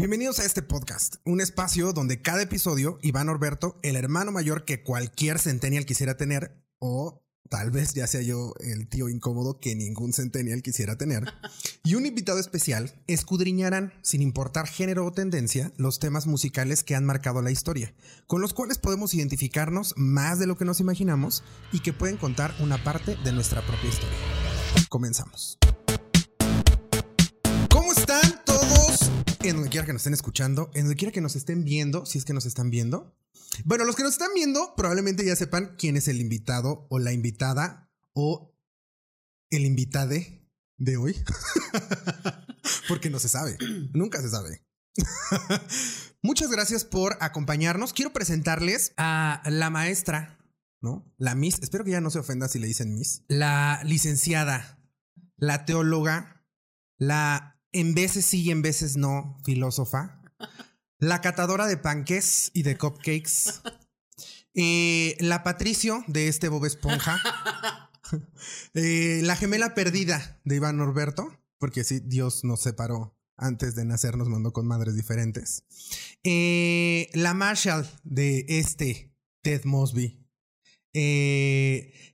Bienvenidos a este podcast, un espacio donde cada episodio Iván Orberto, el hermano mayor que cualquier centennial quisiera tener, o tal vez ya sea yo el tío incómodo que ningún centennial quisiera tener, y un invitado especial escudriñarán, sin importar género o tendencia, los temas musicales que han marcado la historia, con los cuales podemos identificarnos más de lo que nos imaginamos y que pueden contar una parte de nuestra propia historia. Comenzamos. ¿Cómo están todos? En donde quiera que nos estén escuchando, en donde quiera que nos estén viendo, si es que nos están viendo. Bueno, los que nos están viendo probablemente ya sepan quién es el invitado o la invitada o el invitade de hoy. Porque no se sabe, nunca se sabe. Muchas gracias por acompañarnos. Quiero presentarles a la maestra, ¿no? La Miss, espero que ya no se ofenda si le dicen Miss. La licenciada, la teóloga, la en veces sí y en veces no filósofa, la catadora de panques y de cupcakes, eh, la Patricio de este Bob Esponja, eh, la gemela perdida de Iván Norberto, porque sí, Dios nos separó antes de nacer, nos mandó con madres diferentes, eh, la Marshall de este Ted Mosby,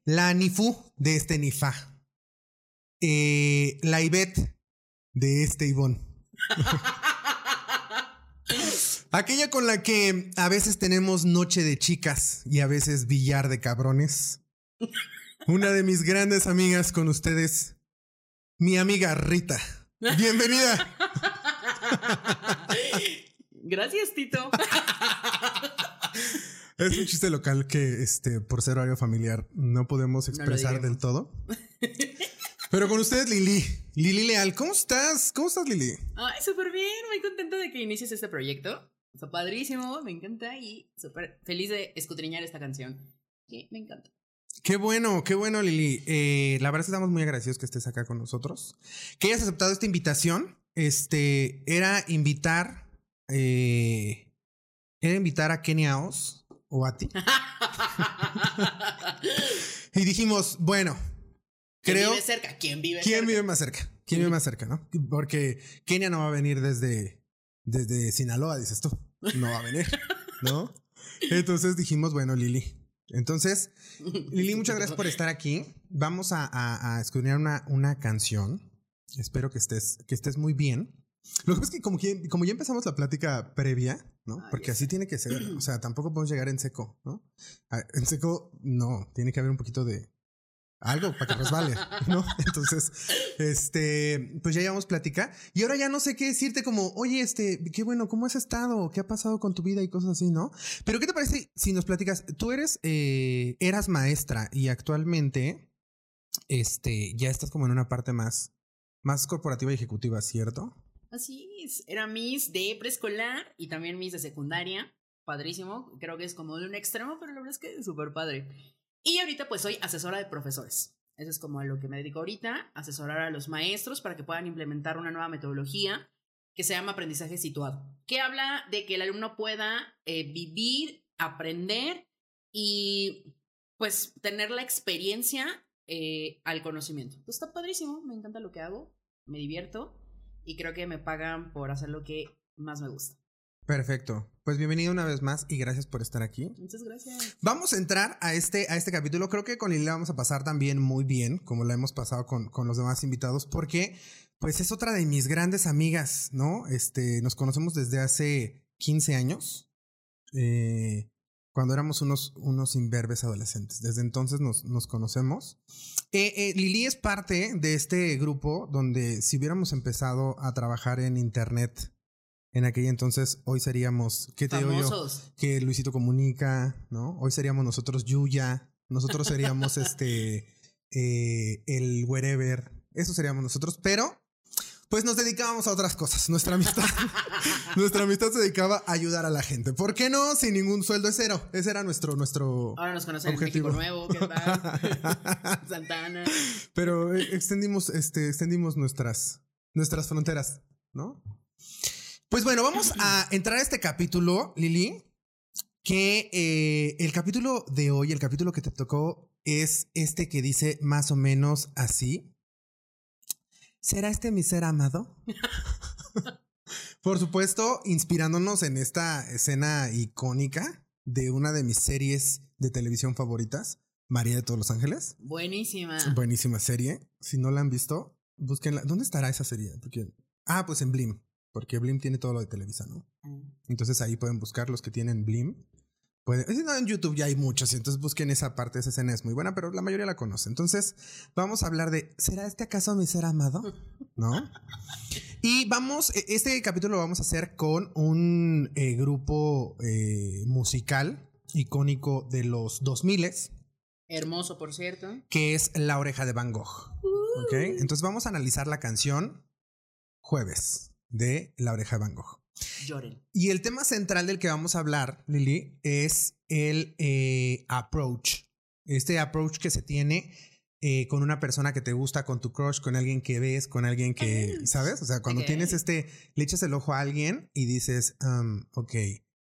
la Nifu de este Nifa, la Ivette de este Ivón. Aquella con la que a veces tenemos noche de chicas y a veces billar de cabrones. Una de mis grandes amigas con ustedes, mi amiga Rita. Bienvenida. Gracias, Tito. Es un chiste local que, este, por ser horario familiar, no podemos expresar del todo. Pero con ustedes, Lili. Lili Leal, ¿cómo estás? ¿Cómo estás, Lili? Ay, súper bien, muy contenta de que inicies este proyecto. Está padrísimo, me encanta y súper feliz de escudriñar esta canción. Sí, me encanta. Qué bueno, qué bueno, Lili. Eh, la verdad es que estamos muy agradecidos que estés acá con nosotros. Que hayas aceptado esta invitación. Este era invitar. eh, era invitar a Kenia Oz o a ti. Y dijimos, bueno, ¿Quién creo. vive cerca? ¿Quién vive ¿Quién cerca? vive más cerca? ¿Quién vive más cerca, no? Porque Kenia no va a venir desde, desde Sinaloa, dices tú. No va a venir, ¿no? Entonces dijimos, bueno, Lili. Entonces, Lili, muchas gracias por estar aquí. Vamos a, a, a escudriñar una, una canción. Espero que estés, que estés muy bien. Lo que pasa es que como, que como ya empezamos la plática previa, ¿no? Porque así sé. tiene que ser. O sea, tampoco podemos llegar en seco, ¿no? Ah, En seco, no. Tiene que haber un poquito de algo para que resbale, ¿no? Entonces, este, pues ya llevamos plática. Y ahora ya no sé qué decirte como, oye, este, qué bueno, ¿cómo has estado? ¿Qué ha pasado con tu vida y cosas así, no? Pero ¿qué te parece si nos platicas? Tú eres, eh, eras maestra y actualmente, este, ya estás como en una parte más, más corporativa y ejecutiva, ¿cierto? Así es, era Miss de preescolar y también Miss de secundaria. Padrísimo, creo que es como de un extremo, pero la verdad es que es súper padre. Y ahorita pues soy asesora de profesores. Eso es como a lo que me dedico ahorita, asesorar a los maestros para que puedan implementar una nueva metodología que se llama aprendizaje situado, que habla de que el alumno pueda eh, vivir, aprender y pues tener la experiencia eh, al conocimiento. Entonces, está padrísimo, me encanta lo que hago, me divierto y creo que me pagan por hacer lo que más me gusta. Perfecto. Pues bienvenido una vez más y gracias por estar aquí. Muchas gracias. Vamos a entrar a este, a este capítulo. Creo que con Lili la vamos a pasar también muy bien, como la hemos pasado con, con los demás invitados, porque pues es otra de mis grandes amigas, ¿no? Este, nos conocemos desde hace 15 años, eh, cuando éramos unos, unos imberbes adolescentes. Desde entonces nos, nos conocemos. Eh, eh, Lili es parte de este grupo donde si hubiéramos empezado a trabajar en internet en aquel entonces, hoy seríamos, ¿qué te digo yo? Que Luisito comunica, ¿no? Hoy seríamos nosotros Yuya, nosotros seríamos este eh, el wherever, eso seríamos nosotros, pero pues nos dedicábamos a otras cosas. Nuestra amistad, nuestra amistad se dedicaba a ayudar a la gente. ¿Por qué no? Sin ningún sueldo es cero. Ese era nuestro, nuestro. Ahora nos conocen Objetivo. en México Nuevo, ¿qué tal? Santana. Pero eh, extendimos, este, extendimos nuestras, nuestras fronteras, ¿no? Pues bueno, vamos a entrar a este capítulo, Lili. Que eh, el capítulo de hoy, el capítulo que te tocó, es este que dice más o menos así. ¿Será este mi ser amado? Por supuesto, inspirándonos en esta escena icónica de una de mis series de televisión favoritas, María de todos los Ángeles. Buenísima. Buenísima serie. Si no la han visto, búsquenla. ¿Dónde estará esa serie? Porque... Ah, pues en Blim. Porque Blim tiene todo lo de Televisa, ¿no? Ah. Entonces ahí pueden buscar los que tienen Blim. Puede, si no, en YouTube ya hay muchos, entonces busquen esa parte, esa escena es muy buena, pero la mayoría la conoce. Entonces, vamos a hablar de, ¿será este acaso mi ser amado? ¿No? Y vamos, e- este capítulo lo vamos a hacer con un eh, grupo eh, musical icónico de los 2000 Hermoso, por cierto. que es La Oreja de Van Gogh. ¿Ok? Entonces vamos a analizar la canción Jueves de La Oreja de Van Gogh. Lloren. Y el tema central del que vamos a hablar, Lili, es el eh, approach. Este approach que se tiene eh, con una persona que te gusta, con tu crush, con alguien que ves, con alguien que, ¿sabes? O sea, cuando tienes este, le echas el ojo a alguien y dices, um, ok,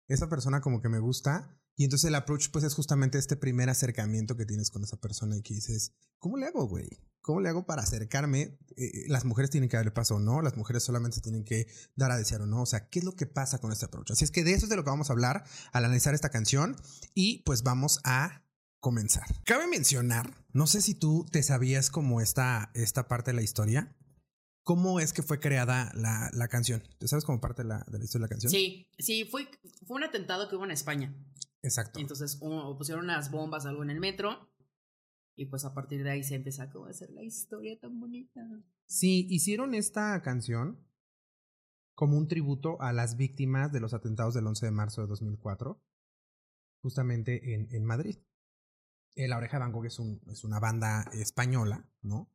esa persona como que me gusta. Y entonces el approach pues es justamente este primer acercamiento que tienes con esa persona y que dices, ¿cómo le hago, güey? ¿Cómo le hago para acercarme? Eh, las mujeres tienen que darle paso o no, las mujeres solamente tienen que dar a desear o no. O sea, ¿qué es lo que pasa con este approach? Así es que de eso es de lo que vamos a hablar al analizar esta canción y pues vamos a comenzar. Cabe mencionar, no sé si tú te sabías como esta, esta parte de la historia, cómo es que fue creada la, la canción. ¿Te sabes como parte de la, de la historia de la canción? Sí, sí, fue, fue un atentado que hubo en España. Exacto. Entonces un- pusieron unas bombas, algo en el metro. Y pues a partir de ahí se empezó a hacer la historia tan bonita. Sí, hicieron esta canción como un tributo a las víctimas de los atentados del 11 de marzo de 2004, justamente en, en Madrid. Eh, La Oreja de Van Gogh es, un- es una banda española, ¿no?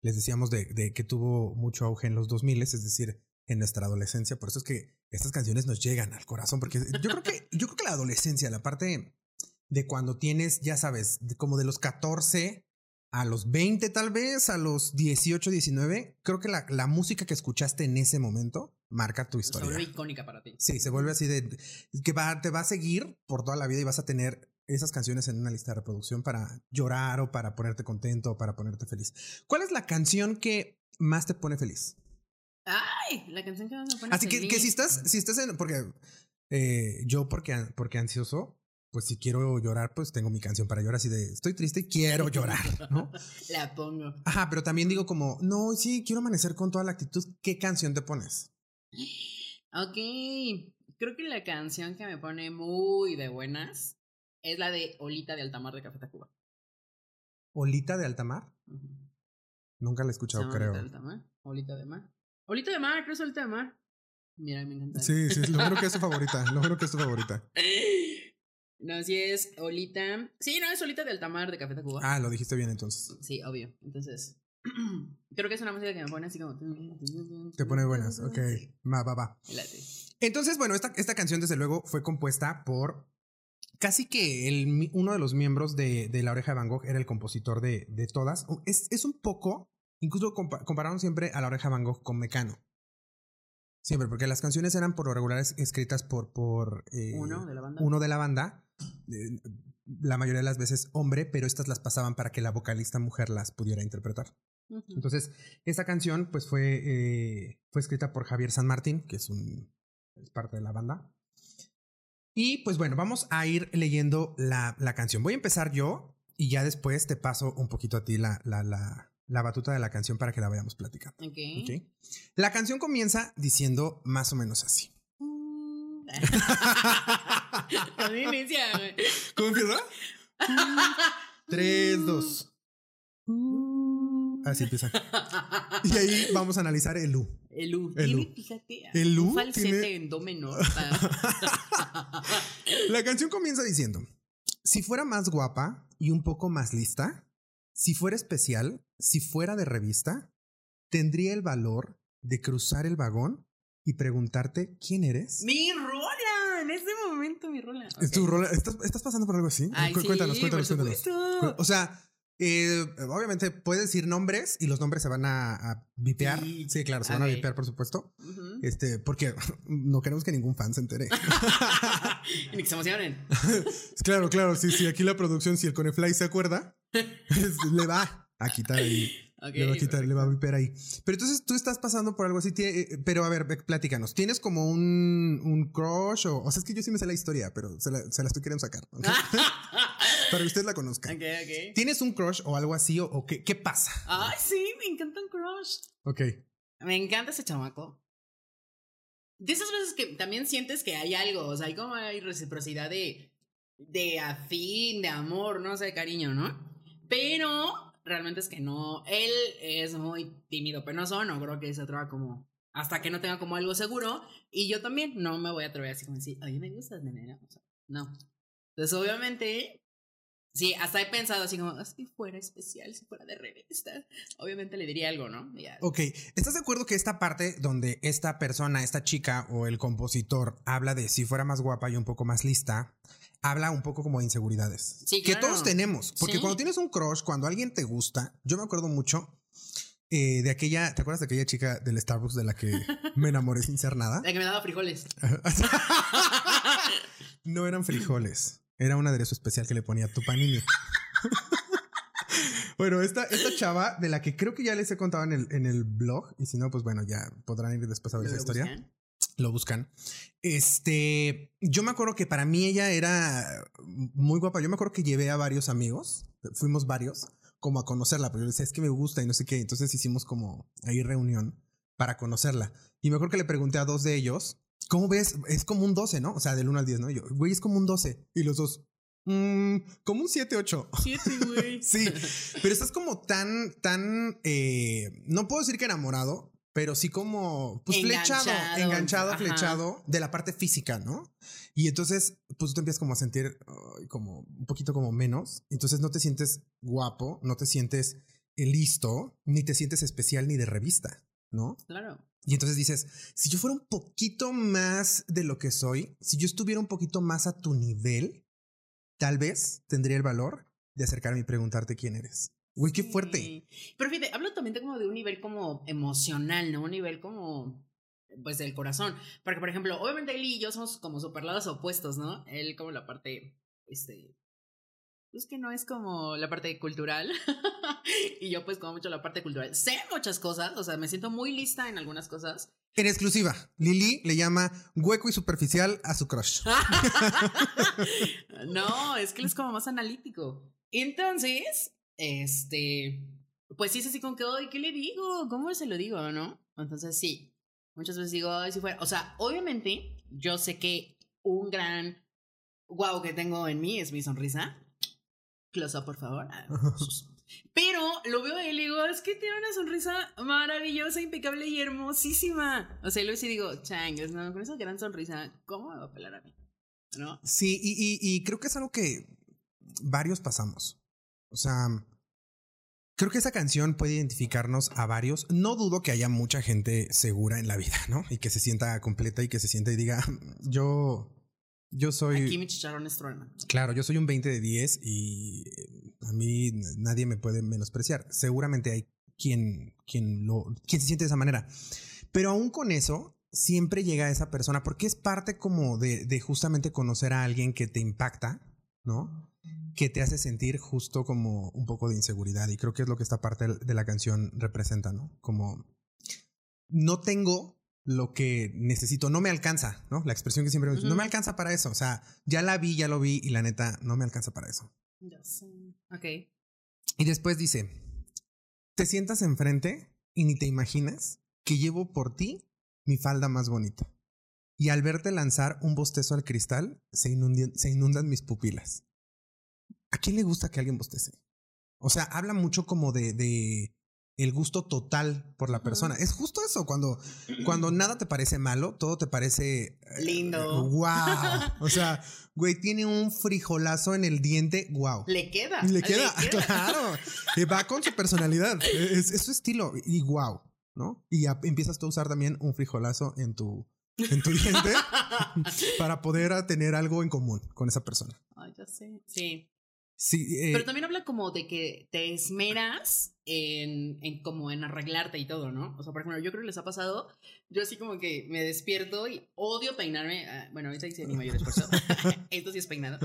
Les decíamos de, de que tuvo mucho auge en los 2000, es decir, en nuestra adolescencia. Por eso es que estas canciones nos llegan al corazón, porque yo creo que, yo creo que la adolescencia, la parte de cuando tienes, ya sabes, de- como de los 14 a los 20 tal vez, a los 18, 19, creo que la, la música que escuchaste en ese momento marca tu Se historia. volvió icónica para ti. Sí, se vuelve así de que va, te va a seguir por toda la vida y vas a tener esas canciones en una lista de reproducción para llorar o para ponerte contento o para ponerte feliz. ¿Cuál es la canción que más te pone feliz? Ay, la canción que más me pone Así que, que si feliz. estás, si estás en, porque eh, yo porque, porque ansioso, pues si quiero llorar, pues tengo mi canción para llorar así de estoy triste quiero llorar, ¿no? La pongo. Ajá, pero también digo como, no, sí, quiero amanecer con toda la actitud. ¿Qué canción te pones? Ok, creo que la canción que me pone muy de buenas es la de Olita de Altamar de Café Tacuba. Olita de Altamar. Ujú. Nunca la he escuchado, creo. Olita de Altamar. Olita de Mar. Olita de Mar, creo que es Olita de Mar. Mira, me encanta. Sí, sí, lo bueno que es tu favorita. Lo bueno que es tu favorita. No, si es Olita. Sí, no, es Olita de Altamar de Café Tacuba. Ah, lo dijiste bien entonces. Sí, obvio. Entonces, creo que es una música que me pone así como. Te pone buenas. Ok. Sí, Va, va, va. Entonces, bueno, esta, esta canción desde luego fue compuesta por casi que el, uno de los miembros de, de La Oreja de Van Gogh era el compositor de, de todas. Es, es un poco, incluso compa- compararon siempre a La Oreja de Van Gogh con Mecano. Siempre, porque las canciones eran por lo regular es- escritas por, por eh, Uno de la banda. uno de la banda. Eh, la mayoría de las veces hombre, pero estas las pasaban para que la vocalista mujer las pudiera interpretar. Entonces, esta canción pues fue, eh, fue escrita por Javier San Martín, que es un es parte de la banda. Y pues bueno, vamos a ir leyendo la, la canción. Voy a empezar yo y ya después te paso un poquito a ti la, la, la, la batuta de la canción para que la vayamos platicando. La canción comienza diciendo más o menos así. A mí me decía, güey. ¿Cómo empieza? Tres, dos. Así empieza. Y ahí vamos a analizar el U. El U. El tiene, U. fíjate, El un U falsete tiene- en do menor. La canción comienza diciendo, si fuera más guapa y un poco más lista, si fuera especial, si fuera de revista, tendría el valor de cruzar el vagón y preguntarte quién eres. mi rola, en este momento mi rola. ¿Es Ok. tu rola? ¿Estás, estás pasando por algo así? Ay, Cu- sí, cuéntanos, cuéntanos, por cuéntanos. O sea, eh, obviamente puedes decir nombres y los nombres se van a, a vipear. Sí. Sí, claro, se A van a vipear, por supuesto. Este, porque no queremos que ningún fan se entere. ni que se emocionen. Claro, claro, sí, sí. Aquí la producción, si el Conefly se acuerda, le va a quitar ahí. Le va a quitar, le va a viper ahí. Pero entonces tú estás pasando por algo así, eh, pero a ver, platícanos. ¿Tienes como un, un crush? O, o sea, es que yo sí me sé la historia, pero se la, se la estoy queriendo sacar. Para que usted la conozca. Ok, ok. ¿Tienes un crush o algo así? ¿O, qué, qué pasa? Ay, sí, me encanta un crush. Ok. Me encanta ese chamaco. De esas veces que también sientes que hay algo, o sea, hay como hay reciprocidad de, de afín, de amor, no sé, de cariño, ¿no? Pero realmente es que no, él es muy tímido, penoso, no creo que se atreva como hasta que no tenga como algo seguro. Y yo también no me voy a atrever así como decir, oye, me gustas, nena. O sea, no. Entonces, obviamente, Sí, hasta he pensado así como, si fuera especial, si fuera de revista, obviamente le diría algo, ¿no? Ok, ¿estás de acuerdo que esta parte donde esta persona, esta chica o el compositor habla de si fuera más guapa y un poco más lista, habla un poco como de inseguridades? Sí, Que todos tenemos, porque cuando tienes un crush, cuando alguien te gusta, yo me acuerdo mucho eh, de aquella, ¿te acuerdas de aquella chica del Starbucks de la que me enamoré sin ser nada? La que me daba frijoles. no eran frijoles. Era un aderezo especial que le ponía tu panini. bueno, esta, esta chava, de la que creo que ya les he contado en el, en el blog, y si no, pues bueno, ya podrán ir después a ver esa historia. Lo buscan. Este, yo me acuerdo que para mí ella era muy guapa. Yo me acuerdo que llevé a varios amigos, fuimos varios, como a conocerla, pero yo decía, es que me gusta y no sé qué. Entonces hicimos como ahí reunión para conocerla. Y me acuerdo que le pregunté a dos de ellos ¿Cómo ves? Es como un 12, ¿no? O sea, del 1 al 10, ¿no? yo, güey, es como un 12. Y los dos, mmm, como un 7, 8. 7, güey. sí, pero estás como tan, tan, eh, no puedo decir que enamorado, pero sí como, pues flechado, enganchado, flechado de la parte física, ¿no? Y entonces, pues tú te empiezas como a sentir como un poquito como menos. Entonces no te sientes guapo, no te sientes listo, ni te sientes especial ni de revista, ¿no? Claro. Y entonces dices, si yo fuera un poquito más de lo que soy, si yo estuviera un poquito más a tu nivel, tal vez tendría el valor de acercarme y preguntarte quién eres. Uy, qué fuerte. Pero fíjate, hablo también como de un nivel como emocional, ¿no? Un nivel como, pues, del corazón. Porque, por ejemplo, obviamente él y yo somos como super lados opuestos, ¿no? Él como la parte, este, pues que no es como la parte cultural. y yo pues como mucho la parte cultural. Sé muchas cosas, o sea, me siento muy lista en algunas cosas. En exclusiva, Lili le llama hueco y superficial a su crush. no, es que él es como más analítico. Entonces, este, pues sí es así como que, ay, ¿qué le digo? ¿Cómo se lo digo, no? Entonces sí, muchas veces digo, ay, si fuera, o sea, obviamente yo sé que un gran wow que tengo en mí es mi sonrisa close por favor. Ah, Pero lo veo y le digo, es que tiene una sonrisa maravillosa, impecable y hermosísima. O sea, luego sí digo, changas, ¿no? Con esa gran sonrisa, ¿cómo me va a pelar a mí? ¿No? Sí, y, y, creo que es algo que varios pasamos. O sea, creo que esa canción puede identificarnos a varios. No dudo que haya mucha gente segura en la vida, ¿no? Y que se sienta completa y que se sienta y diga, yo yo soy. Aquí mi chicharrón es Claro, yo soy un 20 de 10 y a mí nadie me puede menospreciar. Seguramente hay quien, quien, lo, quien se siente de esa manera. Pero aún con eso, siempre llega esa persona porque es parte como de, de justamente conocer a alguien que te impacta, ¿no? Que te hace sentir justo como un poco de inseguridad. Y creo que es lo que esta parte de la canción representa, ¿no? Como no tengo lo que necesito, no me alcanza, ¿no? La expresión que siempre me no me alcanza para eso, o sea, ya la vi, ya lo vi y la neta no me alcanza para eso. Ok. Y después dice, te sientas enfrente y ni te imaginas que llevo por ti mi falda más bonita. Y al verte lanzar un bostezo al cristal, se, se inundan mis pupilas. ¿A quién le gusta que alguien bostece? O sea, habla mucho como de, de el gusto total por la persona. Es justo eso, cuando, cuando nada te parece malo, todo te parece eh, lindo. wow. O sea, güey, tiene un frijolazo en el diente, wow. Le queda. Le queda, claro. Va con su personalidad, es, su estilo y wow, ¿no? Y empiezas tú a usar también un frijolazo en tu, en tu diente para poder tener algo en común con esa persona. Ay, ya sé. Sí. Sí, eh, Pero también habla como de que te esmeras en, en, como en arreglarte y todo, ¿no? O sea, por ejemplo, yo creo que les ha pasado, yo así como que me despierto y odio peinarme, ah, bueno, ahorita hice mi mayor esfuerzo, esto sí es peinado,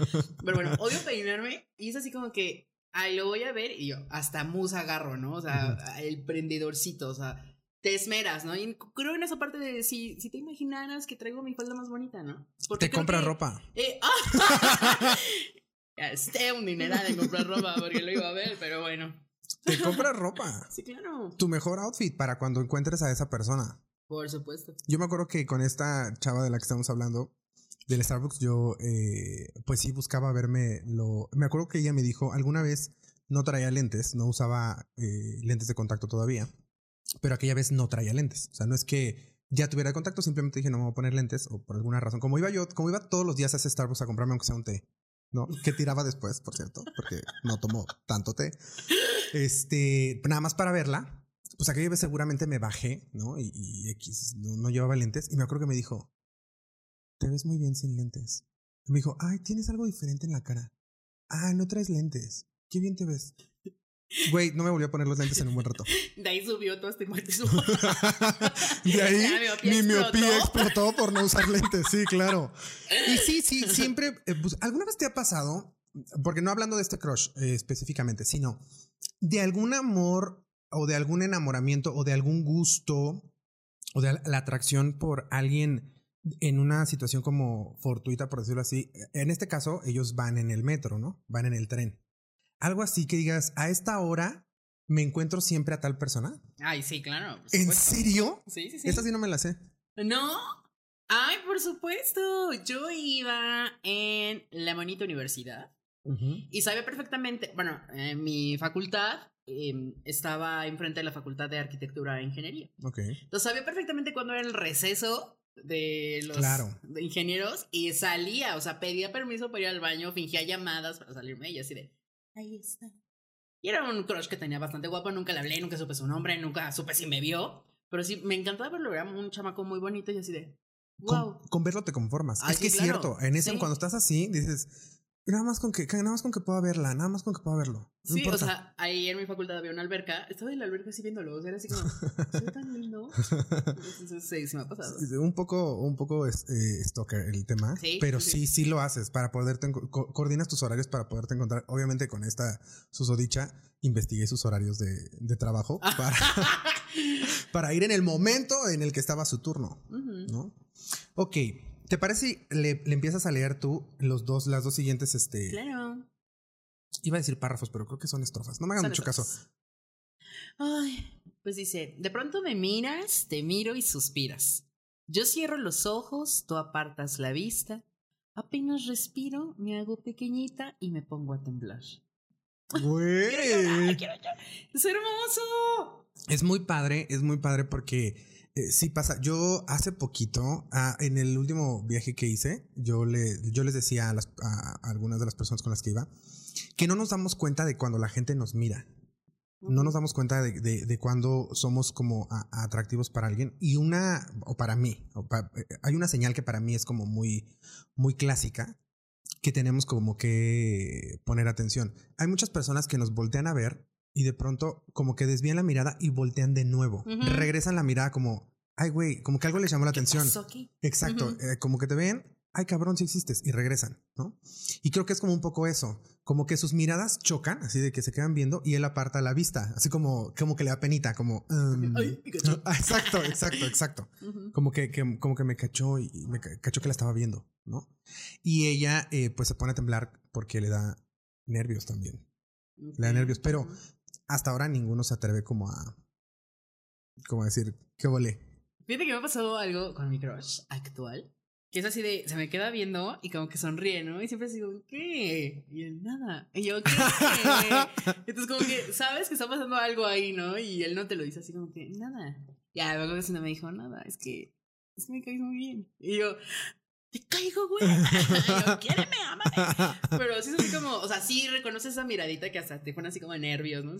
pero bueno, odio peinarme y es así como que Ay, lo voy a ver y yo hasta mus agarro, ¿no? O sea, el prendedorcito, o sea, te esmeras, ¿no? Y creo en esa parte de si, si te imaginaras que traigo mi falda más bonita, ¿no? te compra ropa. Eh, ¡ah! Esté un dineral en comprar ropa porque lo iba a ver, pero bueno. Te compras ropa. Sí, claro. Tu mejor outfit para cuando encuentres a esa persona. Por supuesto. Yo me acuerdo que con esta chava de la que estamos hablando, del Starbucks, yo eh, pues sí buscaba verme lo... Me acuerdo que ella me dijo, alguna vez no traía lentes, no usaba eh, lentes de contacto todavía, pero aquella vez no traía lentes. O sea, no es que ya tuviera contacto, simplemente dije no me voy a poner lentes o por alguna razón. Como iba yo, como iba todos los días a ese Starbucks a comprarme aunque sea un té, ¿no? Que tiraba después, por cierto, porque no tomó tanto té. Este, nada más para verla. Pues aquella vez seguramente me bajé, ¿no? Y, X, no, llevaba lentes. Y me acuerdo que me dijo, te ves muy bien sin lentes. Me dijo, ay, tienes algo diferente en la cara. Ah, no traes lentes. Qué bien te ves. Güey, no me volví a poner los lentes en un buen rato. De ahí subió todo este De ahí mi miopía explotó por no usar lentes, sí, claro. Y sí, sí, siempre. Eh, pues, ¿Alguna vez te ha pasado? Porque no hablando de este crush eh, específicamente, sino de algún amor o de algún enamoramiento o de algún gusto o de la atracción por alguien en una situación como fortuita, por decirlo así. En este caso, ellos van en el metro, ¿no? Van en el tren. Algo así que digas, a esta hora me encuentro siempre a tal persona. Ay, sí, claro. ¿En serio? Sí, sí, sí. Esta sí no me la sé. No. Ay, por supuesto. Yo iba en la bonita universidad y sabía perfectamente, bueno, en mi facultad em, estaba enfrente de la facultad de arquitectura e ingeniería. Ok. Entonces sabía perfectamente cuándo era el receso de los ingenieros y salía, o sea, pedía permiso para ir al baño, fingía llamadas para salirme y así de, ahí está. Y era un crush que tenía bastante guapo, nunca le hablé, nunca supe su nombre, nunca supe si me vio, pero sí, me encantaba verlo, era un chamaco muy bonito y así de, wow. Con, verlo te conformas. es que es cierto, en ese, cuando estás así, dices, Nada más con que, nada más con que pueda verla, nada más con que pueda verlo. sí, o sea, ahí en mi facultad había una alberca. Estaba en la alberca así viéndolo. O sea, era así como, soy tan lindo. Sí, sí me ha pasado. Un poco, un poco eh, stalker el tema. Sí, pero sí, sí, lo haces para poderte, coordinas tus horarios para poderte encontrar. Obviamente con esta susodicha, investigué sus horarios de, de trabajo para, para ir en el momento en el que estaba su turno, ¿no? Ok. ¿Te parece si le, empiezas a leer tú los dos, las dos siguientes, este. Claro. Iba a decir párrafos, pero creo que son estrofas. No me hagan mucho caso. Ay, pues dice, de pronto me miras, te miro y suspiras. Yo cierro los ojos, tú apartas la vista. Apenas respiro, me hago pequeñita y me pongo a temblar. Güey. Es hermoso. Es muy padre, es muy padre porque eh, sí pasa. Yo hace poquito, ah, en el último viaje que hice, yo, le, yo les decía a, las, a, algunas de las personas con las que iba que no nos damos cuenta de cuando la gente nos mira. No nos damos cuenta de, de, cuando somos como atractivos para alguien. Y una, o para mí, eh, hay una señal que para mí es como muy, muy clásica, que tenemos como que poner atención. Hay muchas personas que nos voltean a ver y de pronto como que desvían la mirada y voltean de nuevo. Regresan la mirada como, ay, güey, como que algo les llamó la atención. Exacto, eh, como que te ven, ay, cabrón, si existes, y regresan, ¿no? Y creo que es como un poco eso, como que sus miradas chocan, así de que se quedan viendo y él aparta la vista, así como, como que le da penita, como... Um, exacto, exacto, exacto. Como que, como que me cachó y me cachó que la estaba viendo, ¿no? Y ella eh, pues se pone a temblar porque le da nervios también. Le da nervios, pero hasta ahora ninguno se atreve como a. Como a decir, ¿qué volé? Fíjate que me ha pasado algo con mi crush actual. Que es así de, se me queda viendo y como que sonríe, ¿no? Y siempre digo, ¿qué? Y él, nada. Y yo, ¿qué? Entonces como que, sabes que está pasando algo ahí, ¿no? Y él no te lo dice así como que, nada. Ya, luego que no me dijo, nada, es que, es que me caes muy bien. Y yo, te caigo, güey. Yo, quiéreme, ámame. Pero sí es así como, o sea, sí reconoces esa miradita que hasta te pone así como de nervios, ¿no?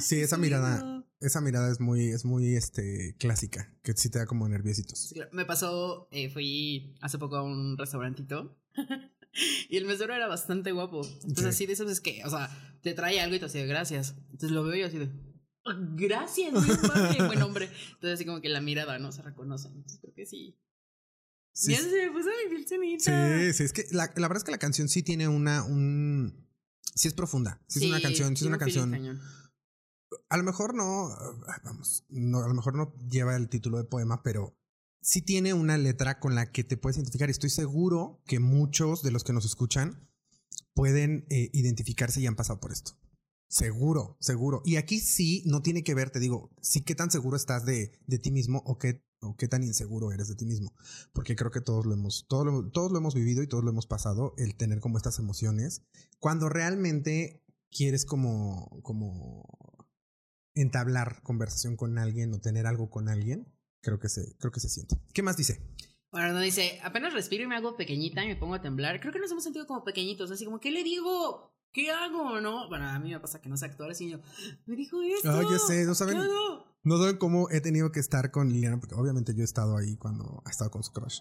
sí, esa mirada, esa mirada es muy, es muy, este, clásica, que sí te da como nerviositos. Me pasó, eh, fui hace poco a un restaurantito y el mesero era bastante guapo. Entonces así de eso es que, o sea, te trae algo y te hace gracias. Entonces lo veo y así de, gracias, muy buen hombre. Entonces así como que la mirada, ¿no? Se reconoce. Entonces creo que sí Sí, ya se me puso mi piel Sí, sí, es que la, la, verdad es que la canción sí tiene una, un, sí es profunda. Sí, es una canción, sí es una canción. A lo mejor no, vamos, no, a lo mejor no lleva el título de poema, pero sí tiene una letra con la que te puedes identificar. Estoy seguro que muchos de los que nos escuchan pueden eh, identificarse y han pasado por esto. Seguro, seguro. Y aquí sí no tiene que ver, te digo, sí qué tan seguro estás de, de ti mismo o qué, o qué tan inseguro eres de ti mismo. Porque creo que todos lo hemos, todos lo, todos lo hemos vivido y todos lo hemos pasado, el tener como estas emociones. Cuando realmente quieres como, como entablar conversación con alguien o tener algo con alguien, creo que se, creo que se siente. ¿Qué más dice? Bueno, no dice, apenas respiro y me hago pequeñita y me pongo a temblar. Creo que nos hemos sentido como pequeñitos, así como, ¿qué le digo? ¿Qué hago? ¿No? Bueno, a mí me pasa que no sé actuar así. Yo, me dijo esto. Ah, ya sé, no saben. No saben cómo he tenido que estar con Liliana, porque obviamente yo he estado ahí cuando ha estado con su crush.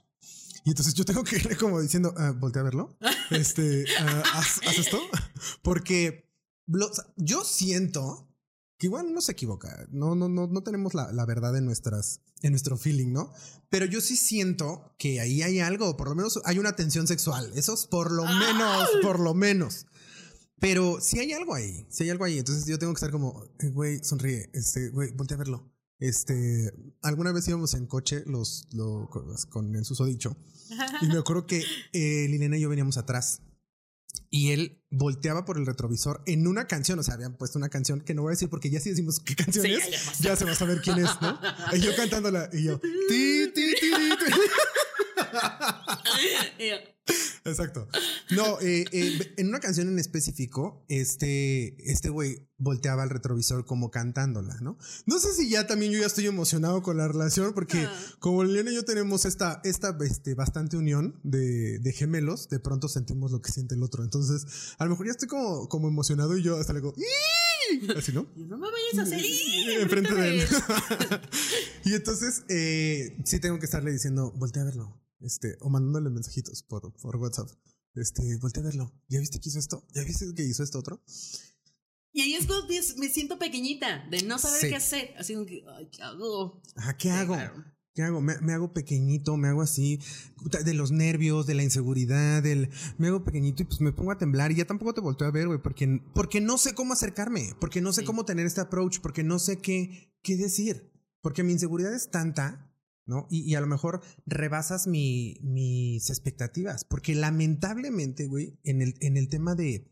Y entonces yo tengo que irle como diciendo, uh, voltea a verlo. Este, uh, ¿haz, esto. Porque yo siento que igual no se equivoca. No, no, no, no tenemos la, la verdad en nuestras, en nuestro feeling, ¿no? Pero yo sí siento que ahí hay algo, por lo menos hay una tensión sexual. Eso es por lo menos, por lo menos. Pero si hay algo ahí, si hay algo ahí, entonces yo tengo que estar como, eh, güey, sonríe, este, güey, voltea a verlo. Este, alguna vez íbamos en coche los, con el susodicho y me acuerdo que eh, Liliana y yo veníamos atrás y él volteaba por el retrovisor en una canción, o sea, habían puesto una canción que no voy a decir porque ya si decimos qué canción es, ya, se va a saber quién es, ¿no? Y yo cantándola y yo, ti, ti, ti, ti. Exacto. No, eh, eh, en una canción en específico, este, este güey volteaba al retrovisor como cantándola, ¿no? No sé si ya también yo ya estoy emocionado con la relación, porque ah. como Liliana y yo tenemos esta, esta este, bastante unión de, de, gemelos, de pronto sentimos lo que siente el otro. Entonces, a lo mejor ya estoy como, como emocionado y yo hasta le digo, Así, ¿no? no me vayas a hacer enfrente de él. y entonces, eh, sí tengo que estarle diciendo, voltea a verlo este, o mandándole mensajitos por, por WhatsApp. Este, voltea a verlo. ¿Ya viste que hizo esto? ¿Ya viste que hizo esto otro? Y ahí es cuando me siento pequeñita, de no saber qué hacer. Así como que, ay, ¿qué hago? Ajá, ¿qué hago? ¿Qué hago? Me, me, hago pequeñito, me hago así, de los nervios, de la inseguridad, del, me hago pequeñito y pues me pongo a temblar y ya tampoco te volteo a ver, güey, porque, porque no sé cómo acercarme, porque no sé cómo tener este approach, porque no sé qué, qué decir, porque mi inseguridad es tanta ¿no? Y, a lo mejor rebasas mi, mis expectativas, porque lamentablemente, güey, en el, en el tema de,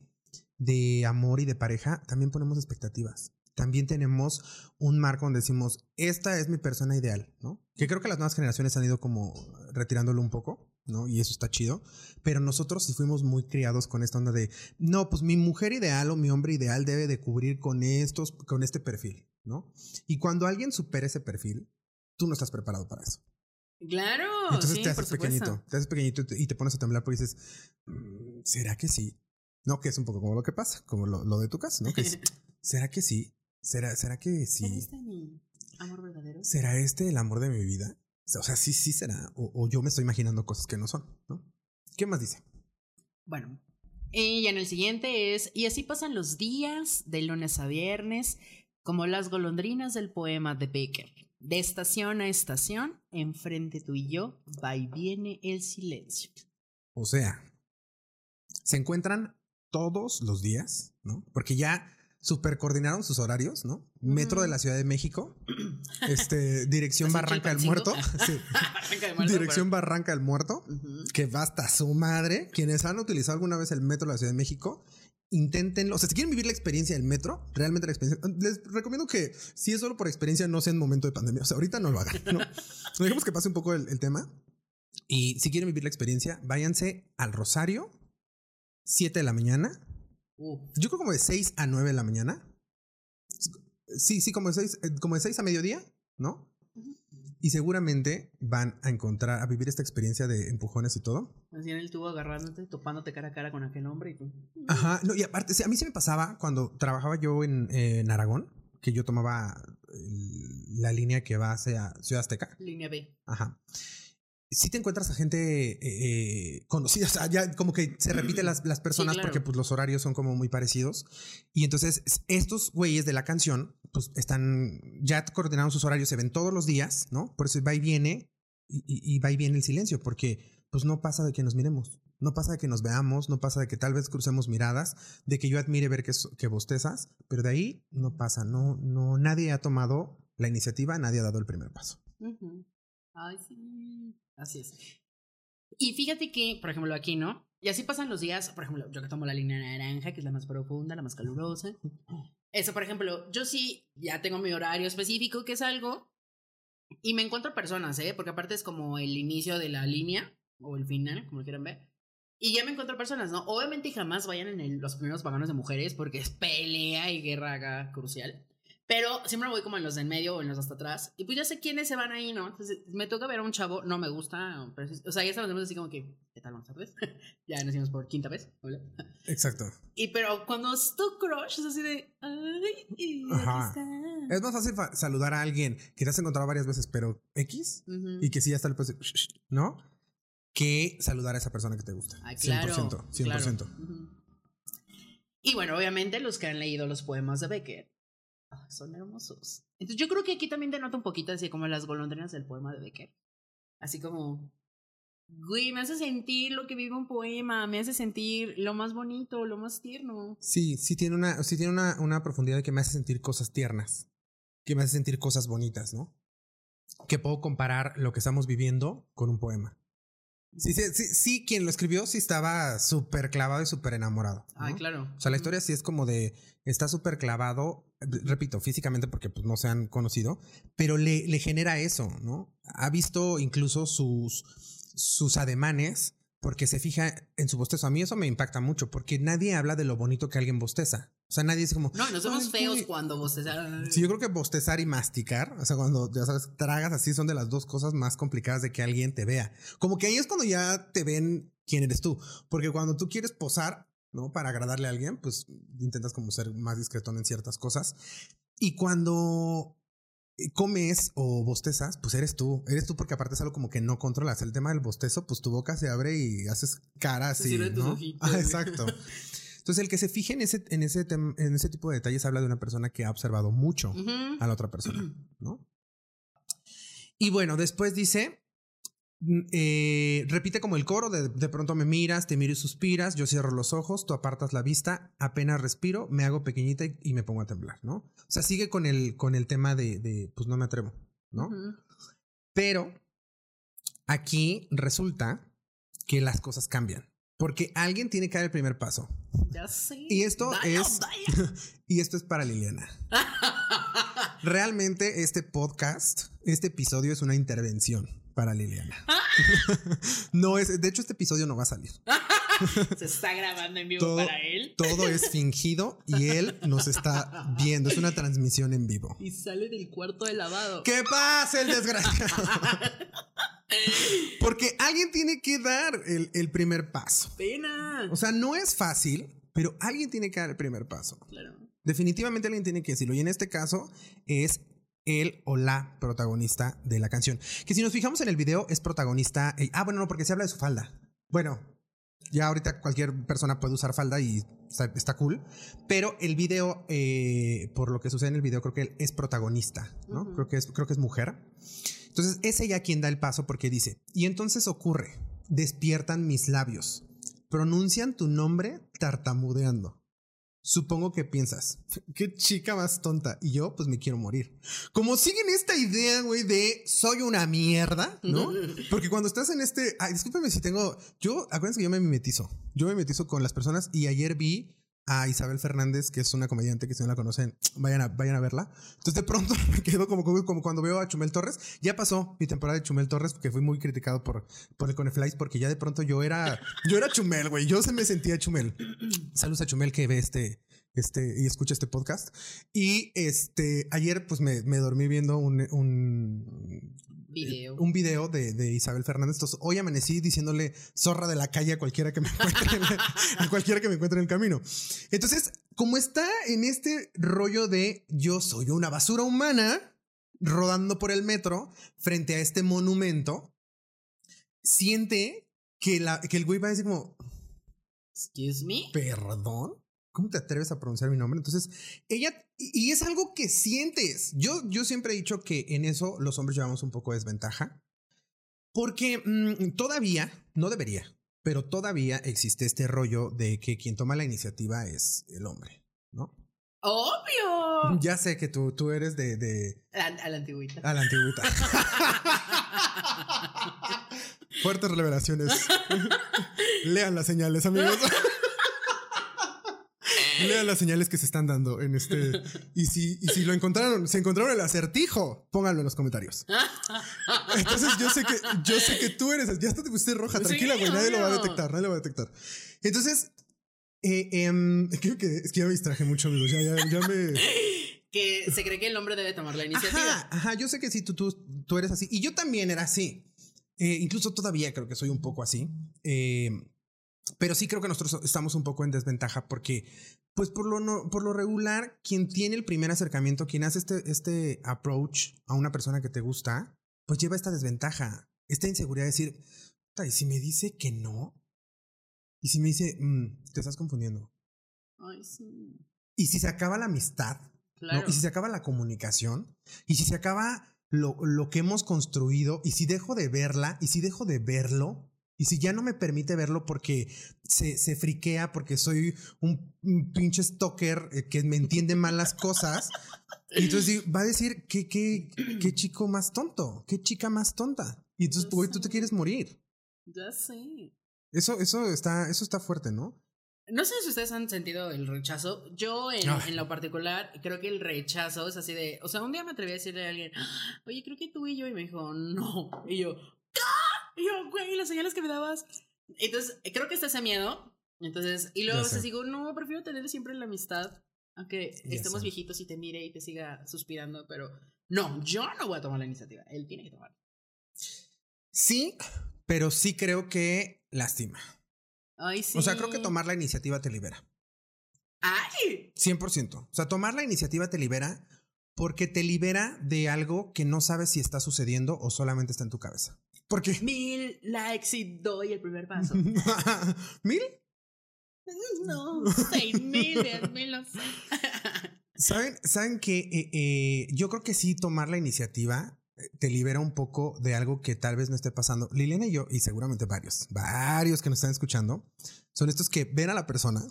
de amor y de pareja, también ponemos expectativas. También tenemos un marco donde decimos, esta es mi persona ideal, ¿no? Que creo que las nuevas generaciones han ido como retirándolo un poco, ¿no? Y eso está chido. Pero nosotros sí fuimos muy criados con esta onda de, no, pues mi mujer ideal o mi hombre ideal debe de cubrir con estos, con este perfil, ¿no? Y cuando alguien supera ese perfil, tú no estás preparado para eso. Claro. Entonces te haces pequeñito, te haces pequeñito y te pones a temblar porque dices, mm, ¿será que sí? No, que es un poco como lo que pasa, como lo, de tu casa, ¿no? Que ¿será que sí? ¿Será, será que sí? ¿Será este mi amor verdadero? ¿Será este el amor de mi vida? O sea, sí, sí será. O, yo me estoy imaginando cosas que no son, ¿no? ¿Qué más dice? Bueno, y en el siguiente es, y así pasan los días de lunes a viernes, como las golondrinas del poema de Baker. De estación a estación, enfrente tú y yo, va y viene el silencio. O sea, se encuentran todos los días, ¿no? Porque ya super coordinaron sus horarios, ¿no? Metro de la Ciudad de México, este, dirección Barranca del Muerto, sí. dirección Barranca del Muerto, que basta su madre. Quienes han utilizado alguna vez el metro de la Ciudad de México, inténtenlo. O sea, si quieren vivir la experiencia del metro, realmente la experiencia, les recomiendo que si es solo por experiencia, no sea en momento de pandemia. O sea, ahorita no lo hagan, ¿no? Dejemos que pase un poco el, tema. Y si quieren vivir la experiencia, váyanse al Rosario, 7 de la mañana. Yo creo como de 6 a 9 de la mañana. Sí, sí, como de 6, eh, como de 6 a mediodía, ¿no? Y seguramente van a encontrar, a vivir esta experiencia de empujones y todo. Así en el tubo agarrándote, topándote cara a cara con aquel hombre y tú. Ajá, no, y aparte, a mí se me pasaba cuando trabajaba yo en, en Aragón, que yo tomaba la línea que va hacia Ciudad Azteca. Línea B. Ajá si te encuentras a gente eh, eh, conocida, o sea, ya como que se repiten las, las personas porque pues los horarios son como muy parecidos. Y entonces estos güeyes de la canción, pues están ya coordinados sus horarios, se ven todos los días, ¿no? Por eso va y viene, y, va y viene el silencio, porque pues no pasa de que nos miremos. No pasa de que nos veamos, no pasa de que tal vez crucemos miradas, de que yo admire ver que, que bostezas, pero de ahí no pasa, no, no, nadie ha tomado la iniciativa, nadie ha dado el primer paso. Ay, sí. Así es. Y fíjate que, por ejemplo, aquí, ¿no? Y así pasan los días, por ejemplo, yo que tomo la línea naranja, que es la más profunda, la más calurosa. Eso, por ejemplo, yo sí ya tengo mi horario específico, que es algo, y me encuentro personas, ¿eh? Porque aparte es como el inicio de la línea, o el final, como quieran ver. Y ya me encuentro personas, ¿no? Obviamente jamás vayan en los primeros vagones de mujeres porque es pelea y guerra acá crucial. Pero siempre voy como en los de en medio o en los hasta atrás. Y pues ya sé quiénes se van ahí, ¿no? Entonces me toca ver a un chavo, no me gusta. o sea, ya estamos así como que, ¿qué tal, vamos vez? ya nos hicimos por quinta vez. Hola. Exacto. Y pero cuando es tu crush, es así de, ay, Ajá. Es más fácil saludar a alguien que te has encontrado varias veces, pero X, y que sí ya está el pues, ¿no? Que saludar a esa persona que te gusta. Ay, claro, 100%. 100%. Y bueno, obviamente los que han leído los poemas de Becker son hermosos. Entonces yo creo que aquí también denota un poquito así como las golondrinas del poema de Becker. Así como, güey, me hace sentir lo que vive un poema, me hace sentir lo más bonito, lo más tierno. Sí, sí tiene una, sí tiene una, una profundidad que me hace sentir cosas tiernas, que me hace sentir cosas bonitas, ¿no? Que puedo comparar lo que estamos viviendo con un poema. Sí, sí, sí, sí, quien lo escribió sí estaba súper clavado y súper enamorado. Ay, claro. O sea, la historia sí es como de, está súper clavado, repito, físicamente porque pues, no se han conocido, pero le, le genera eso, ¿no? Ha visto incluso sus, sus ademanes porque se fija en su bostezo. A mí eso me impacta mucho porque nadie habla de lo bonito que alguien bosteza. O sea, nadie es como. No, no somos feos cuando bostezar. Sí, yo creo que bostezar y masticar, o sea, cuando ya sabes, tragas así son de las dos cosas más complicadas de que alguien te vea. Como que ahí es cuando ya te ven quién eres tú. Porque cuando tú quieres posar, ¿no? Para agradarle a alguien, pues intentas como ser más discretón en ciertas cosas. Y cuando eh, comes o bostezas, pues eres tú. Eres tú porque aparte es algo como que no controlas. El tema del bostezo, pues tu boca se abre y haces cara así, ¿no? ah, exacto. Entonces, el que se fije en ese, en, ese en ese tipo de detalles habla de una persona que ha observado mucho a la otra persona, ¿no? Y bueno, después dice, eh, repite como el coro, de, de, pronto me miras, te miro y suspiras, yo cierro los ojos, tú apartas la vista, apenas respiro, me hago pequeñita y, me pongo a temblar, ¿no? O sea, sigue con el, con el tema de, de pues no me atrevo, ¿no? Pero aquí resulta que las cosas cambian, porque alguien tiene que dar el primer paso. Ya sé. Y esto es... y esto es para Liliana. Realmente este podcast, este episodio es una intervención para Liliana. no es, de hecho este episodio no va a salir. Se está grabando en vivo para él. Todo es fingido y él nos está viendo. Es una transmisión en vivo. Y sale del cuarto de lavado. ¿Qué pasa, el desgraciado? Porque alguien tiene que dar el, el, primer paso. Pena. O sea, no es fácil, pero alguien tiene que dar el primer paso. Claro. Definitivamente alguien tiene que decirlo. Y en este caso es el o la protagonista de la canción. Que si nos fijamos en el video, es protagonista. Eh, ah, bueno, no, porque se habla de su falda. Bueno, ya ahorita cualquier persona puede usar falda y está, cool. Pero el video, eh, por lo que sucede en el video, creo que él es protagonista, ¿no? creo, que es, creo que es mujer. Entonces es ella quien da el paso porque dice, y entonces ocurre, despiertan mis labios, pronuncian tu nombre tartamudeando. Supongo que piensas, qué chica más tonta. Y yo, pues me quiero morir. Como siguen esta idea, güey, de soy una mierda, ¿no? Porque cuando estás en este. Ay, discúlpeme si tengo. Yo, acuérdense que yo me mimetizo. Yo me mimetizo con las personas y ayer vi a Isabel Fernández, que es una comediante que si no la conocen, vayan a, vayan a verla. Entonces de pronto me quedo como, como, cuando veo a Chumel Torres. Ya pasó mi temporada de Chumel Torres, porque fui muy criticado por, por el Coneflies, porque ya de pronto yo era, yo era Chumel, güey. Yo se me sentía Chumel. Saludos a Chumel que ve este, este, y escucha este podcast. Y este, ayer pues me, me dormí viendo un video. un video de, de, Isabel Fernández. Entonces, hoy amanecí diciéndole zorra de la calle a cualquiera que me encuentre en, a cualquiera que me encuentre en el camino. Entonces, como está en este rollo de yo soy una basura humana rodando por el metro frente a este monumento, siente que, la, que el güey va a decir como... Excuse me. Perdón. ¿Cómo te atreves a pronunciar mi nombre? Entonces, ella, y es algo que sientes. Yo, yo siempre he dicho que en eso los hombres llevamos un poco de desventaja. Porque mm, todavía, no debería, pero todavía existe este rollo de que quien toma la iniciativa es el hombre, ¿no? ¡Obvio! Ya sé que tú, tú eres de... de a, a la antigüita. a la antigüita. Fuertes revelaciones. Lean las señales, amigos. Lean las señales que se están dando en este. Y si, y si lo encontraron, si encontraron el acertijo, pónganlo en los comentarios. Entonces yo sé que, yo sé que tú eres. Ya hasta te pusiste roja, Sí, tranquila, güey. Nadie lo va a detectar, nadie lo va a detectar. Entonces, eh, em, creo que es que ya me distraje mucho, amigos. Ya, ya, ya me. que se cree que el hombre debe tomar la iniciativa. Ajá, ajá, yo sé que sí, tú, tú, tú eres así. Y yo también era así. Eh, incluso todavía creo que soy un poco así. Eh, pero sí creo que nosotros estamos un poco en desventaja porque, pues por lo, no- por lo regular, quien tiene el primer acercamiento, quien hace este, este approach a una persona que te gusta, pues lleva esta desventaja, esta inseguridad de decir, "Puta, ¿y si me dice que no? Y si me dice, "Mm, te estás confundiendo. Ay, sí. Y si se acaba la amistad, ¿no? Claro. Y si se acaba la comunicación, y si se acaba lo, lo que hemos construido, y si dejo de verla, y si dejo de verlo, y si ya no me permite verlo porque se, se friquea, porque soy un, un pinche stalker eh, que me entiende mal las cosas, y entonces va a decir, ¿qué, qué, qué chico más tonto? ¿Qué chica más tonta? Y entonces, güey, tú te quieres morir. Ya sé. Eso, eso, está, eso está fuerte, ¿no? No sé si ustedes han sentido el rechazo. Yo, en, Ay. en lo particular, creo que el rechazo es así de. O sea, un día me atreví a decirle a alguien, "Ah, oye, creo que tú y yo. Y me dijo, no. Y yo. Y yo, güey, las señales que me dabas. Entonces, creo que está ese miedo. Entonces, y luego a veces sé. digo, no, prefiero tener siempre la amistad. Aunque Ya estemos sé. viejitos y te mire y te siga suspirando, pero no, yo no voy a tomar la iniciativa. Él tiene que tomar. Sí, pero sí creo que lastima. Ay, sí. O sea, creo que tomar la iniciativa te libera. ¡Ay! 100%. O sea, tomar la iniciativa te libera porque te libera de algo que no sabes si está sucediendo o solamente está en tu cabeza. Porque Mil likes y doy el primer paso. mil, No, seis mil, diez mil, no sé. saben, saben que eh, eh, yo creo que sí tomar la iniciativa eh, te libera un poco de algo que tal vez no esté pasando. Liliana y yo, y seguramente varios, varios que nos están escuchando, son estos que ven a la persona,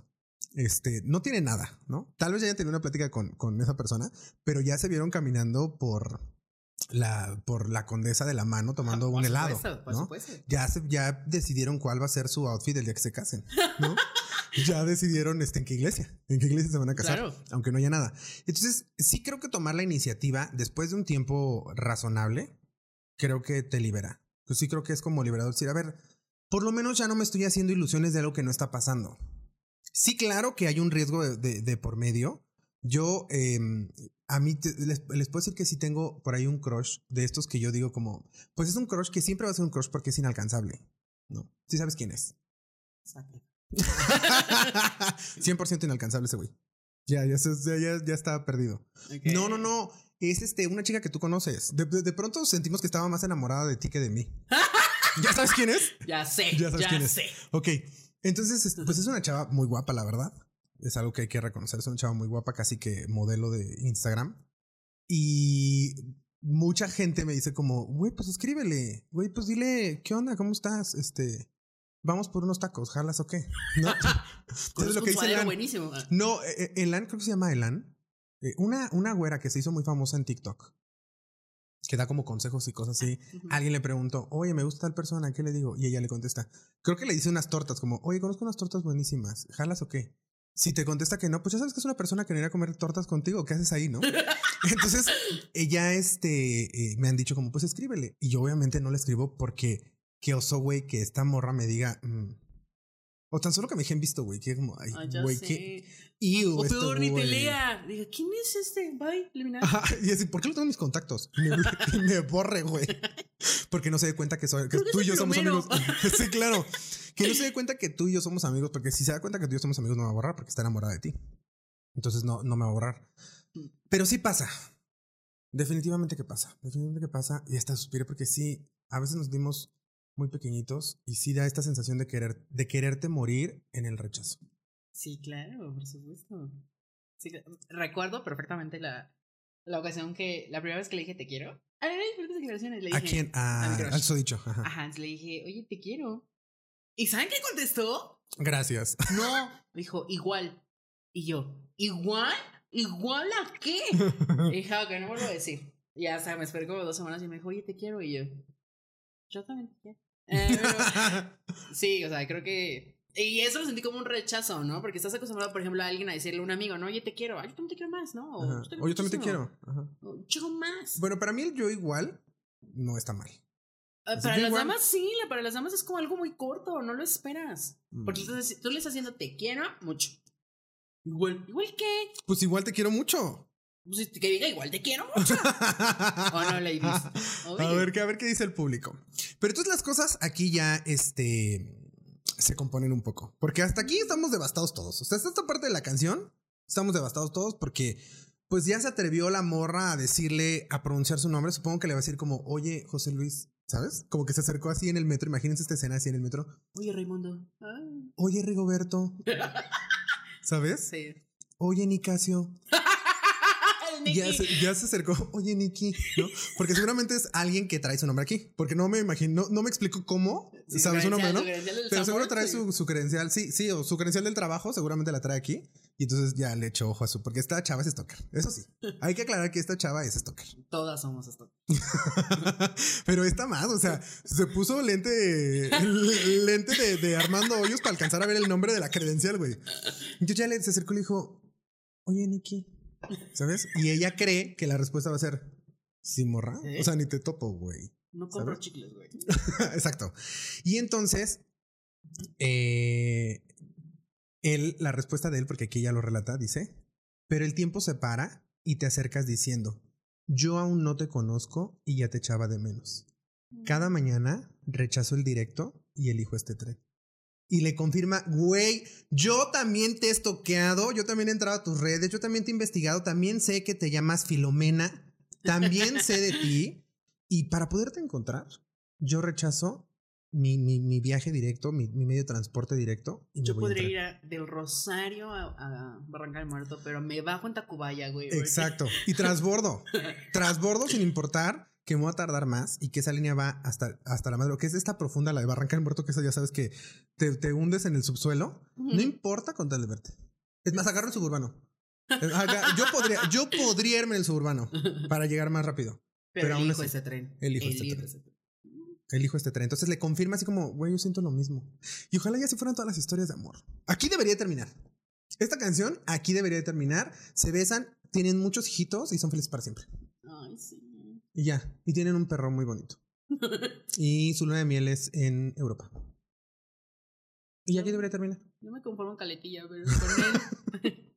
este, no tiene nada, ¿no? Tal vez ya hayan tenido una plática con, con esa persona, pero ya se vieron caminando por la, por la condesa de la mano tomando un helado, supuesto, por ¿no? supuesto. Ya, se, ya decidieron cuál va a ser su outfit el día que se casen, ¿no? ya decidieron este, en qué iglesia, en qué iglesia se van a casar, Claro. aunque no haya nada. Entonces, sí creo que tomar la iniciativa después de un tiempo razonable, creo que te libera. Pues sí creo que es como liberador decir, a ver, por lo menos ya no me estoy haciendo ilusiones de algo que no está pasando. Sí, claro que hay un riesgo de, de- de por medio. Yo, eh, a mí te- les, les puedo decir que sí tengo por ahí un crush de estos que yo digo como, pues es un crush que siempre va a ser un crush porque es inalcanzable. ¿No? Sí sabes quién es. Exacto. 100% inalcanzable ese güey. Ya, ya, ya, ya, ya está perdido. No, no, no. Es este, una chica que tú conoces. De, de- de pronto sentimos que estaba más enamorada de ti que de mí. ¿Ya sabes quién es? Ya sé, Ya ya, sabes quién es. sé. Ok. Entonces, es- pues es una chava muy guapa, la verdad. Es algo que hay que reconocer. Es una chava muy guapa, casi que modelo de Instagram. Y mucha gente me dice como, güey, pues escríbele. Güey, pues dile, ¿qué onda? ¿Cómo estás? Este, vamos por unos tacos, ¿jalas o qué? ¿No? Entonces, lo que dice Elan- buenísimo. no, eh, eh, Elan, creo que se llama Elan. Eh, una, una güera que se hizo muy famosa en TikTok. Que da como consejos y cosas así. Alguien le preguntó, oye, me gusta tal persona, ¿qué le digo? Y ella le contesta, creo que le dice unas tortas, como, oye, conozco unas tortas buenísimas, ¿jalas o qué? Si te contesta que no, pues ya sabes que es una persona que no irá a comer tortas contigo, ¿qué haces ahí, no? Entonces, ella, este, eh, me han dicho como, pues escríbele. Y yo obviamente no le escribo porque, qué oso, güey, que esta morra me diga, mm. o tan solo que me dejen visto, güey, que como, ay, ya güey, Ew, O este peor, ni te lea. Diga, ¿quién es este? Bye, eliminar. Ajá, y así, ¿por qué lo tengo en mis contactos? Y me, y me borre, güey. Porque no se dé cuenta que, soy, que que tú y yo somos amigos. sí, claro. Que no se dé cuenta que tú y yo somos amigos, porque si se da cuenta que tú y yo somos amigos, no me va a borrar porque está enamorada de ti. Entonces no, no me va a borrar. Pero sí pasa. Definitivamente que pasa. Definitivamente que pasa. Y hasta suspiré porque sí, a veces nos dimos muy pequeñitos y sí da esta sensación de querer, de quererte morir en el rechazo. Sí, claro, por supuesto. Sí, recuerdo perfectamente la, la ocasión que, la primera vez que le dije te quiero. Ay, ay, fuertes declaraciones. Le dije, ¿A quién? a mi A, crush. al sodicho. Ajá. Le dije, oye, te quiero. ¿Y saben qué contestó? Gracias. No, dijo, igual. Y yo, ¿igual? ¿Igual a qué? Hija, que no vuelvo a decir. Ya, o sea, me esperé como dos semanas y me dijo, oye, te quiero. Y yo, yo también te quiero. Eh, sí, o sea, creo que. Y eso lo sentí como un rechazo, ¿no? Porque estás acostumbrado, por ejemplo, a alguien a decirle a un amigo, no, oye, te quiero. Ay, yo también te quiero más, ¿no? O, yo también te quiero. Ajá. O, yo más. Bueno, para mí el yo igual no está mal. Ah, para las damas sí, la- para las damas es como algo muy corto, no lo esperas. Porque Mm. tú, estás- tú le estás haciendo te quiero mucho. Igual. ¿Igual qué? Pues igual te quiero mucho. Pues que diga igual te quiero mucho. ¿O no? A ver, qué- a ver qué dice el público. Pero entonces las cosas aquí ya este, se componen un poco. Porque hasta aquí estamos devastados todos. O sea, hasta esta parte de la canción estamos devastados todos porque pues ya se atrevió la morra a decirle, a pronunciar su nombre. Supongo que le va a decir como, oye, José Luis, ¿sabes? Como que se acercó así en el metro. Imagínense esta escena así en el metro. Oye, Raimundo. Ay. Oye, Rigoberto, ¿sabes? Sí. Oye, Nicasio. Ya Nicky. se, ya se acercó, oye Nikki, ¿no? Porque seguramente es alguien que trae su nombre aquí. Porque no me imagino, no, no me explico cómo Sí, sabe su nombre, ¿no? su Pero seguro trae sí. su, su credencial, sí, sí, o su credencial del trabajo, seguramente la trae aquí. Y entonces ya le echo ojo a su, porque esta chava es stalker. Eso sí, hay que aclarar que esta chava es stalker. Todas somos esto. Pero está más, o sea, se puso lente, lente de, de Armando Hoyos para alcanzar a ver el nombre de la credencial, güey. Entonces ya le, se acercó y le dijo, oye, Nikki, ¿sabes? Y ella cree que la respuesta va a ser, sí, morra. ¿Eh? O sea, ni te topo, güey. No compro ¿Sabes? chicles, güey. Exacto. Y entonces, eh, él, la respuesta de él, porque aquí ya lo relata, dice, pero el tiempo se para y te acercas diciendo, yo aún no te conozco y ya te echaba de menos. Cada mañana rechazo el directo y elijo este tren. Y le confirma, güey, yo también te he estoqueado, yo también he entrado a tus redes, yo también te he investigado, también sé que te llamas Filomena, también sé de ti. Y para poderte encontrar, yo rechazo mi, mi, mi viaje directo, mi, mi medio de transporte directo. Y Yo podría ir a- del Rosario a, a Barranca del Muerto, pero me bajo en Tacubaya, güey. Exacto. Y transbordo. transbordo sin importar que me voy a tardar más y que esa línea va hasta, hasta la madre. Que es esta profunda, la de Barranca del Muerto, que esa ya sabes que te, te hundes en el subsuelo. No importa con tal de verte. Es más, agarro el suburbano. Aga- Yo podría, yo podría irme en el suburbano para llegar más rápido. Pero, pero aún elijo así, ese tren. elijo este tren. ese tren. Elijo este tren. Entonces le confirma así como, güey, yo siento lo mismo. Y ojalá ya se fueran todas las historias de amor. Aquí debería terminar. Esta canción aquí debería de terminar. Se besan, tienen muchos hijitos y son felices para siempre. Ay, sí. Y ya. Y tienen un perro muy bonito. Y su luna de miel es en Europa. Y aquí debería terminar. Yo me conformo en caletilla, pero con él.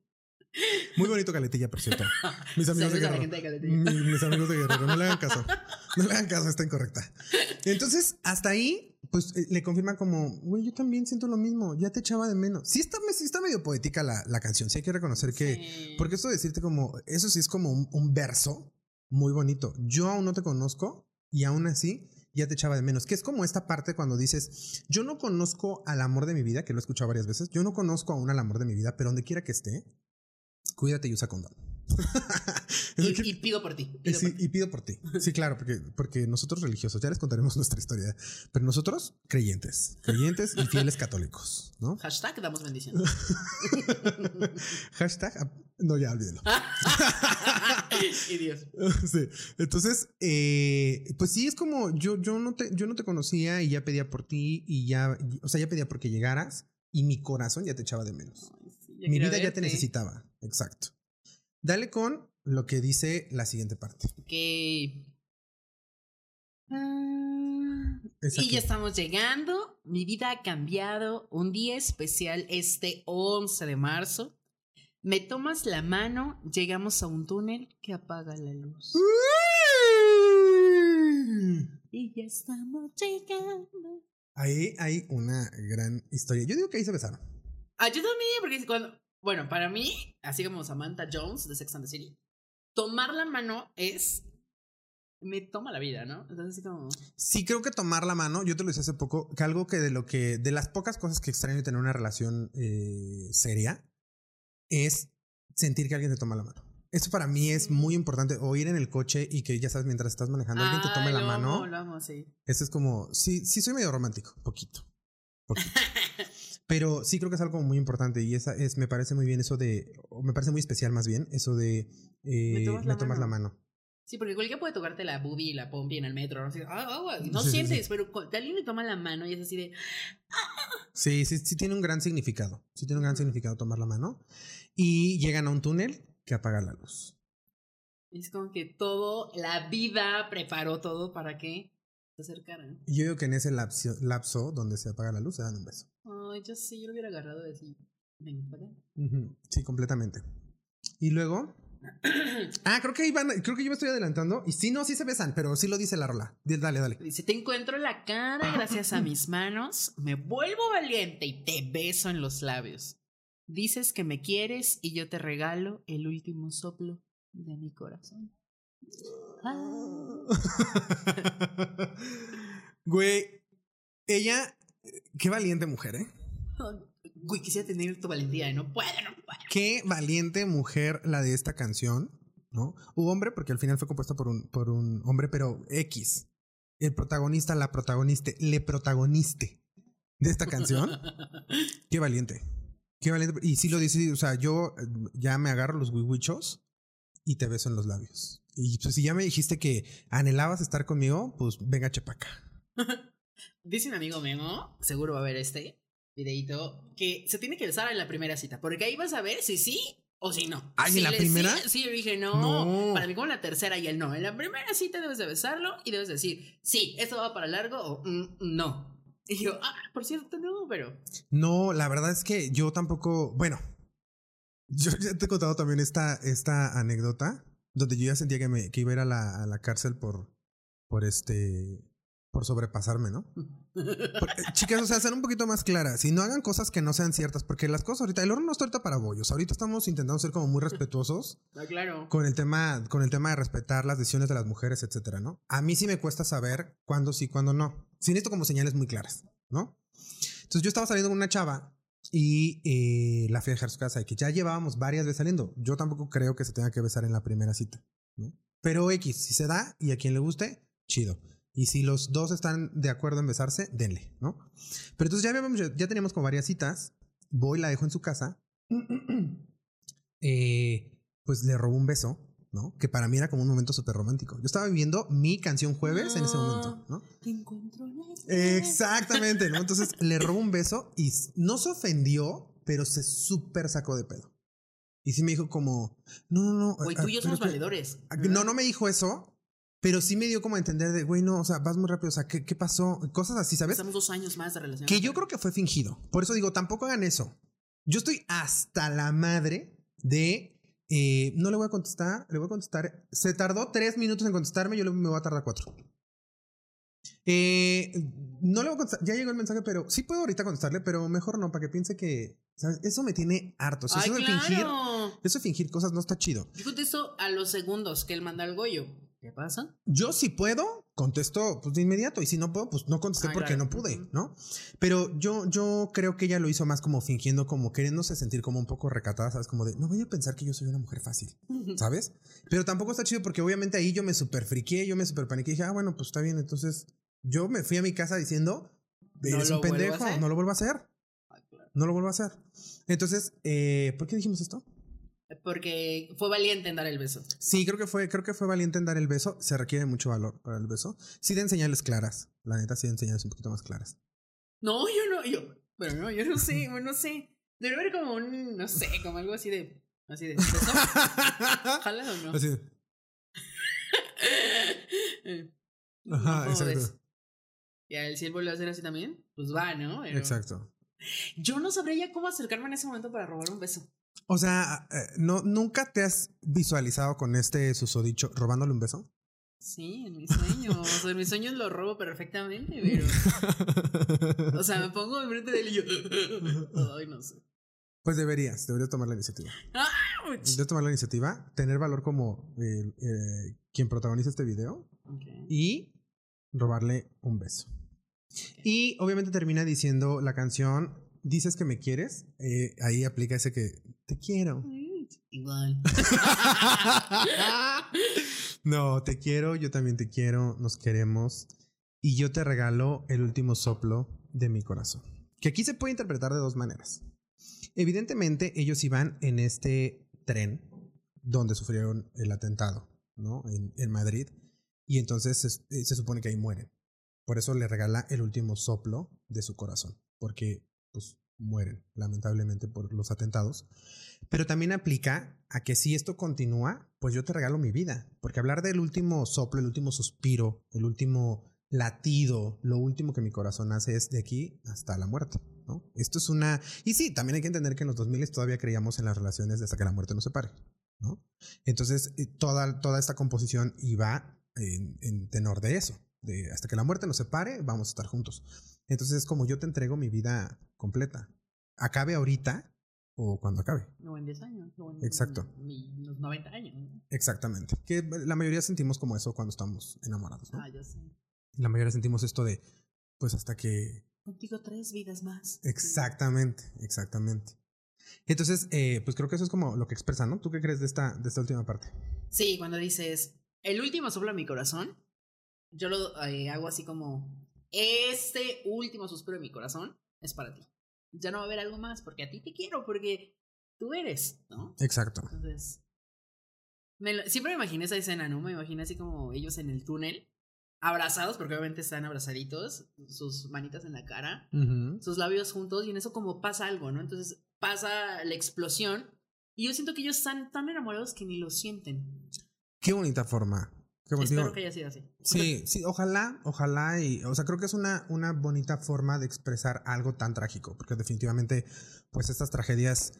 Muy bonito Caletilla, por cierto. Mis amigos de Guerrero. de. Mis, mis amigos de Guerrero, no le hagan caso. No le hagan caso, está incorrecta. Entonces, hasta ahí, pues eh, le confirma como, güey, yo también siento lo mismo, ya te echaba de menos. Sí está, sí está medio poética la, la canción, sí hay que reconocer que, Sí. porque esto de decirte como, eso sí es como un, un verso muy bonito. Yo aún no te conozco y aún así ya te echaba de menos. Que es como esta parte cuando dices, yo no conozco al amor de mi vida, que lo he escuchado varias veces, yo no conozco aún al amor de mi vida, pero donde quiera que esté, cuídate y usa condón. Que- Y, pido por ti. eh, pido sí, por ti. y pido por ti. Sí, claro, porque, porque nosotros religiosos, ya les contaremos nuestra historia, pero nosotros creyentes, creyentes y fieles católicos, ¿no? Hashtag damos bendición. Hashtag, ah, no, ya olvídelo. y Dios. Sí. Entonces, eh, pues sí, es como yo, yo, no te, yo no te conocía y ya pedía por ti y ya, o sea, ya pedía porque llegaras y mi corazón ya te echaba de menos. Ay, sí, ya mi vida ya te necesitaba. Exacto. Dale con lo que dice la siguiente parte. Ok. Ah, y ya estamos llegando. Mi vida ha cambiado. Un día especial este 11 de marzo. Me tomas la mano, llegamos a un túnel que apaga la luz. Y ya estamos llegando. Ahí hay una gran historia. Yo digo que ahí se besaron. Ah, yo también, porque cuando. Bueno, para mí, así como Samantha Jones de Sex and the City, tomar la mano es. Me toma la vida, ¿no? Entonces, así como. Sí, creo que tomar la mano, yo te lo decía hace poco, que algo que de lo que, de las pocas cosas que extraño de tener una relación eh, seria, es sentir que alguien te toma la mano. Eso para mí es muy importante. O ir en el coche y que ya sabes, mientras estás manejando, alguien te tome Ay, la lo mano. amo, lo amo, sí. Eso es como, sí, sí soy medio romántico, poquito. Poquito. Pero sí creo que es algo muy importante y esa es, me parece muy bien eso de, o me parece muy especial más bien, eso de eh, Me tomas me la mano. Sí, porque cualquiera puede tocarte la boobie y la pompi en el metro. ¿no? Ah, ah, no Sí, sí, sientes, sí. pero alguien le toma la mano y es así de. Sí, sí, sí tiene un gran significado. Sí tiene un gran significado tomar la mano. Y llegan a un túnel que apaga la luz. Es como que todo, la vida preparó todo para que se acercaran. Yo digo que en ese lapso, lapso donde se apaga la luz se dan un beso. Ay, yo sí, yo lo hubiera agarrado y así. Ven, para acá. Sí, completamente. Y luego. Ah, creo que van, creo que yo me estoy adelantando. Y sí, no, sí se besan, pero sí lo dice la rola. Dale, dale. Dice, te encuentro la cara gracias a mis manos, me vuelvo valiente y te beso en los labios. Dices que me quieres y yo te regalo el último soplo de mi corazón. Ah. Güey, ella, qué valiente mujer, ¿eh? Güey, quisiera tener tu valentía, y no puedo, no puedo. Qué valiente mujer la de esta canción, ¿no? Un hombre, porque al final fue compuesta por un, por un hombre, pero X. El protagonista, la protagonista, le protagoniste de esta canción. Qué valiente. Qué valiente. Y sí lo dice, o sea, yo eh, ya me agarro los wiwichos y te beso en los labios. Y pues si ya me dijiste que anhelabas estar conmigo, pues venga chepaca. Dice un amigo mío, seguro va a ver este videito, que se tiene que besar en la primera cita, porque ahí vas a ver si sí o si no. ¿en Si la le- primera? Sí, sí, yo dije, no, No. Para mí, como en la tercera y el no. En la primera cita debes de besarlo y debes decir, sí, esto va para largo o "Mm, no. Y yo, ah, por cierto, no, pero. No, la verdad es que yo tampoco, bueno, yo ya te he contado también esta, esta anécdota donde yo ya sentía que, me, que iba a ir a la, a la cárcel por, por este, por sobrepasarme, ¿no? Eh, chicas, o sea, sean un poquito más claras y no hagan cosas que no sean ciertas, porque las cosas ahorita, el horno no está ahorita para bollos, ahorita estamos intentando ser como muy respetuosos Ah, claro. con el tema, con el tema de respetar las decisiones de las mujeres, etcétera, ¿no? A mí sí me cuesta saber cuándo sí, cuándo no. Sí necesito como señales muy claras, ¿no? Entonces yo estaba saliendo con una chava y eh, la fui a dejar su casa y que ya llevábamos varias veces saliendo. Yo tampoco creo que se tenga que besar en la primera cita, ¿no? Pero X, si se da y a quien le guste, chido. Y si los dos están de acuerdo en besarse, denle, ¿no? Pero entonces ya, ya teníamos como varias citas. Voy, la dejo en su casa. Eh, pues le robó un beso, ¿no? Que para mí era como un momento súper romántico. Yo estaba viviendo mi canción jueves en ese momento, ¿no? Encuentro la- Exactamente, ¿no? Entonces le robó un beso y no se ofendió, pero se súper sacó de pedo. Y sí me dijo como, no, no, no. Güey, tú y yo somos valedores. No, no me dijo eso, pero sí me dio como a entender de, güey, no, o sea, vas muy rápido, o sea, ¿qué, qué pasó? Cosas así, ¿sabes? Estamos dos años más de relación. Que yo creo que fue fingido. Por eso digo, tampoco hagan eso. Yo estoy hasta la madre de. Eh, no le voy a contestar, le voy a contestar. Se tardó tres minutos en contestarme, yo le- me voy a tardar cuatro. Eh, no le voy a contestar, ya llegó el mensaje, pero sí puedo ahorita contestarle, pero mejor no, para que piense que. ¿sabes? Eso me tiene harto. O sea, Ay, eso de fingir. Eso de fingir cosas no está chido. Yo contesto a los segundos que él manda el Goyo. ¿Qué pasa? Yo si puedo, contesto pues de inmediato. Y si no puedo, pues no contesté Ah, porque claro. no pude. ¿no? Pero yo, yo creo que ella lo hizo más como fingiendo, como queriéndose sentir como un poco recatada, ¿sabes? Como de, no voy a pensar que yo soy una mujer fácil, ¿sabes? Pero tampoco está chido porque obviamente ahí yo me super friqué, yo me super paniqué y dije, ah, bueno, pues está bien. Entonces yo me fui a mi casa diciendo, eres un pendejo, no lo vuelvo a hacer, Ah, claro. no lo vuelvo a hacer. Entonces, eh, ¿por qué dijimos esto? Porque fue valiente en dar el beso. Sí, creo que fue, creo que fue valiente en dar el beso. Se requiere mucho valor para el beso. Sí den señales claras. La neta, sí den señales un poquito más claras. No, yo no, yo. Pero no, yo no sé, bueno, no sé. Debe haber como un, no sé, como algo así de. Así de. ¿beso? ¿Jala o no? Así de, Ajá, ¿cómo ves? exacto. Y a él, si él vuelve a hacer así también, pues va, ¿no? Pero Exacto. Yo no sabría ya cómo acercarme en ese momento para robar un beso. O sea, eh, no, ¿nunca te has visualizado con este susodicho robándole un beso? Sí, en mis sueños. O sea, en mis sueños lo robo perfectamente, pero. O sea, me pongo enfrente de él y yo. Ay, no sé. Pues deberías, deberías tomar la iniciativa. Deberías tomar la iniciativa, tener valor como eh, eh, quien protagoniza este video y robarle un beso. Y obviamente termina diciendo la canción, dices que me quieres, eh, ahí aplica ese que te quiero. Igual. no, te quiero, yo también te quiero, nos queremos y yo te regalo el último soplo de mi corazón. que aquí se puede interpretar de dos maneras. Evidentemente, ellos iban en este tren donde sufrieron el atentado, ¿no? En, en Madrid. Y entonces se, eh, se, supone que ahí mueren. Por eso le regala el último soplo de su corazón. Porque, pues, mueren, lamentablemente, por los atentados. Pero también aplica a que si esto continúa, pues yo te regalo mi vida. Porque hablar del último soplo, el último suspiro, el último latido, lo último que mi corazón hace es de aquí hasta la muerte, ¿no? Esto es una... Y sí, también hay que entender que en los 2000 todavía creíamos en las relaciones hasta que la muerte nos separe, ¿no? Entonces, eh, toda, toda esta composición iba en tenor de eso, de hasta que la muerte nos separe, vamos a estar juntos. Entonces es como yo te entrego mi vida completa. Acabe ahorita o cuando acabe. No en 10 años. No en, Exacto. Los 90 años. Exactamente. Que la mayoría sentimos como eso cuando estamos enamorados, ¿no? Ah, ya sé. La mayoría sentimos esto de, pues hasta que... Contigo tres vidas más. Exactamente, exactamente. Entonces, eh, pues creo que eso es como lo que expresa, ¿no? ¿Tú qué crees de esta, de esta última parte? Sí, cuando dices, el último sopla mi corazón, yo lo eh, hago así como, este último suspiro de mi corazón es para ti. Ya no va a haber algo más, porque a ti te quiero, porque tú eres, ¿no? Exacto. Entonces, me lo, siempre me imaginé esa escena, ¿no? Me imaginé así como ellos en el túnel, abrazados, porque obviamente están abrazaditos, sus manitas en la cara, uh -huh. sus labios juntos, y en eso como pasa algo, ¿no? Entonces pasa la explosión, y yo siento que ellos están tan enamorados que ni lo sienten. Qué bonita forma. Espero que haya sido así. Sí, sí, ojalá, ojalá, y, o sea, creo que es una, una bonita forma de expresar algo tan trágico, porque definitivamente, pues estas tragedias,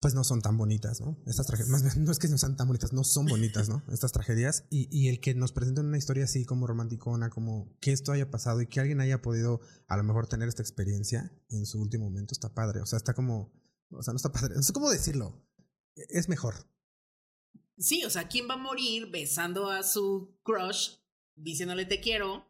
pues no son tan bonitas, ¿no? Estas tragedias, más bien, no es que no sean tan bonitas, no son bonitas, ¿no? Estas tragedias, y, y el que nos presenten una historia así como romanticona, como que esto haya pasado y que alguien haya podido a lo mejor tener esta experiencia en su último momento, está padre, o sea, está como, o sea, no está padre, no sé cómo decirlo, es mejor, Sí, o sea, ¿quién va a morir besando a su crush, diciéndole te quiero?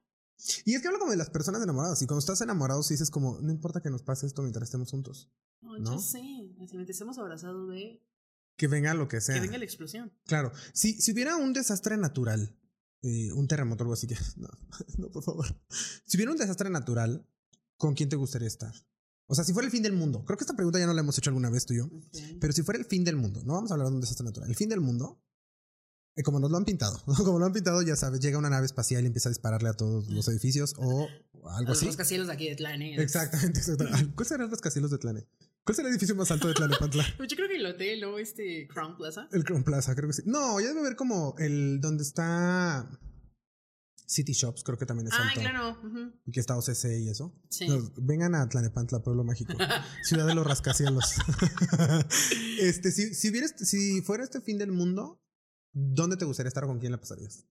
Y es que hablo como de las personas enamoradas. Y cuando estás enamorado, sí dices como, no importa que nos pase esto mientras estemos juntos. No, ¿no? yo sé. Si mientras estemos abrazados, ve. Que venga lo que sea. Que venga la explosión. Claro. Si, si hubiera un desastre natural, eh, un terremoto o algo así que. No, no, por favor. Si hubiera un desastre natural, ¿con quién te gustaría estar? O sea, si fuera el fin del mundo, creo que esta pregunta ya no la hemos hecho alguna vez tú y yo, okay. pero si fuera el fin del mundo, no vamos a hablar de un desastre natural, el fin del mundo, eh, como nos lo han pintado, como lo han pintado, ya sabes, llega una nave espacial y empieza a dispararle a todos los edificios o algo a así. Los rascacielos de aquí de Tlane. Exactamente, exactamente. ¿Cuál será el rascacielos de Tlane? ¿Cuál será el edificio más alto de Tlanepantla? Pues yo creo que el hotel, ¿no? Este Crown Plaza. El Crown Plaza, creo que sí. No, ya debe haber como el donde está City Shops, creo que también es ah, alto. claro. Uh -huh. Y que está OCC y eso. Sí. No, vengan a Tlanepantla, Pueblo Mágico. ciudad de los rascacielos. este, si, si, hubieras, si fuera este fin del mundo, ¿dónde te gustaría estar o con quién la pasarías?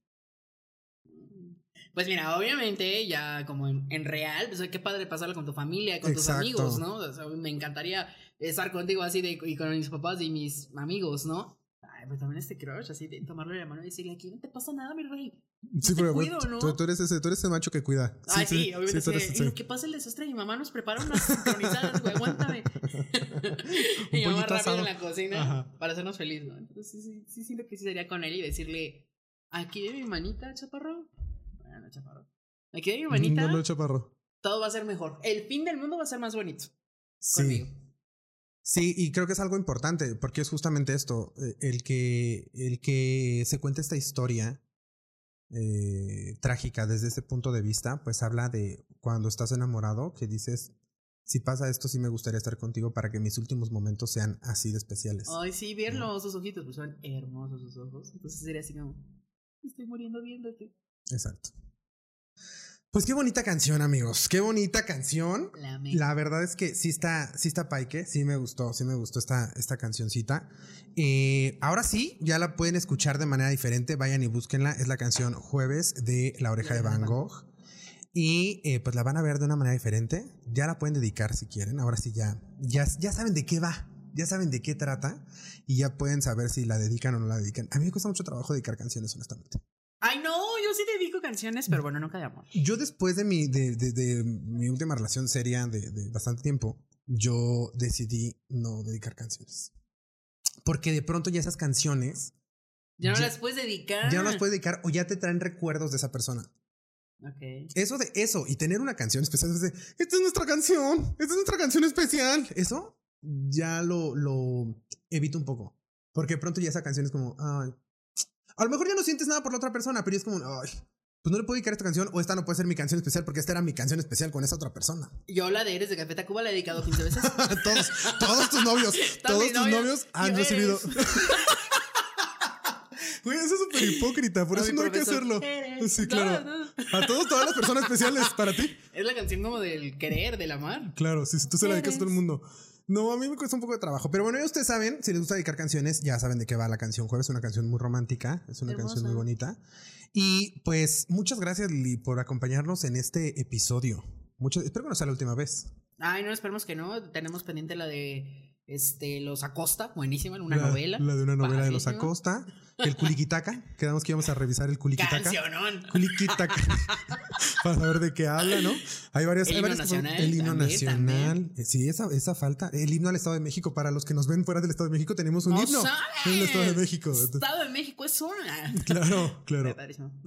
Pues mira, obviamente, ya como en, en real, pues qué padre pasarlo con tu familia, con Exacto. tus amigos, ¿no? O sea, me encantaría estar contigo así de, y con mis papás y mis amigos, ¿no? Ay, pues también este crush, así de tomarle la mano y decirle aquí no te pasa nada, mi rey. Sí, pero cuido, tú, ¿no? tú, eres ese, tú eres ese macho que cuida. Ay, sí, sí obviamente. sí, Sí, eres, en lo que pasa el desastre, mi mamá nos prepara unas sincronizadas, güey, aguántame. y mi mamá rápido asado. en la cocina Ajá. para hacernos feliz, ¿no? Entonces sí, sí, sí, siento que sí sería con él y decirle, aquí de mi manita, chaparro. Bueno, chaparro. Aquí de mi manita. No, no, chaparro. Todo va a ser mejor. El fin del mundo va a ser más bonito. Sí. Conmigo. Sí, y creo que es algo importante, porque es justamente esto, eh, el que, el que se cuente esta historia eh, trágica desde ese punto de vista, pues habla de cuando estás enamorado, que dices, si pasa esto, sí me gustaría estar contigo para que mis últimos momentos sean así de especiales. Ay, sí, verlo, sus ojitos, pues son hermosos sus ojos. Entonces sería así como, estoy muriendo viéndote. Exacto. Pues qué bonita canción, amigos. Qué bonita canción. La, la verdad es que sí está, sí está paique. Sí me gustó, sí me gustó esta, esta cancioncita. Eh, ahora sí, ya la pueden escuchar de manera diferente. Vayan y búsquenla. Es la canción Jueves de La Oreja de Van Gogh. Y eh, pues la van a ver de una manera diferente. Ya la pueden dedicar si quieren. Ahora sí ya, ya, ya saben de qué va. Ya saben de qué trata. Y ya pueden saber si la dedican o no la dedican. A mí me cuesta mucho trabajo dedicar canciones, honestamente. Ay, no, yo sí dedico canciones, pero bueno, nunca de amor. Yo después de mi, de, de, de mi última relación seria de, de, bastante tiempo, yo decidí no dedicar canciones. Porque de pronto ya esas canciones... Ya no ya, las puedes dedicar. Ya no las puedes dedicar o ya te traen recuerdos de esa persona. Ok. Eso de eso y tener una canción especial, es de, esta es nuestra canción, esta es nuestra canción especial. Eso ya lo, lo evito un poco. Porque pronto ya esa canción es como, ay. A lo mejor ya no sientes nada por la otra persona, pero es como, ay, pues no le puedo dedicar esta canción o esta no puede ser mi canción especial porque esta era mi canción especial con esa otra persona. Yo la de Eres de Café Tacuba la he dedicado 15 veces. todos, todos tus novios, todos tus novios, novios han recibido. Güey, eso es súper hipócrita, por eso no hay que hacerlo. "Eres". Sí, claro. no. A todos, todas las personas especiales para ti. Es la canción como del querer, del amar. Claro, sí, si tú se la dedicas a todo el mundo. No, a mí me cuesta un poco de trabajo. Pero bueno, ya ustedes saben, si les gusta dedicar canciones, ya saben de qué va la canción Jueves. Es una canción muy romántica, es una canción muy bonita. Y pues muchas gracias, Lili, por acompañarnos en este episodio. Mucho, espero que no sea la última vez. Ay, no, esperemos que no. Tenemos pendiente la de este Los Acosta, buenísima, una la, novela. La de una novela de los. Acosta. El Culiquitaca. Quedamos que íbamos a revisar el Culiquitaca. Cancionón. Culiquitaca. para saber de qué habla, ¿no? Hay varias. El hay himno varias nacional El himno también, nacional. Eh, Sí, esa, esa falta. El himno al Estado de México. Para los que nos ven fuera del Estado de México, tenemos un No himno. sabes. En el Estado de México. Estado de México es una. Claro, claro.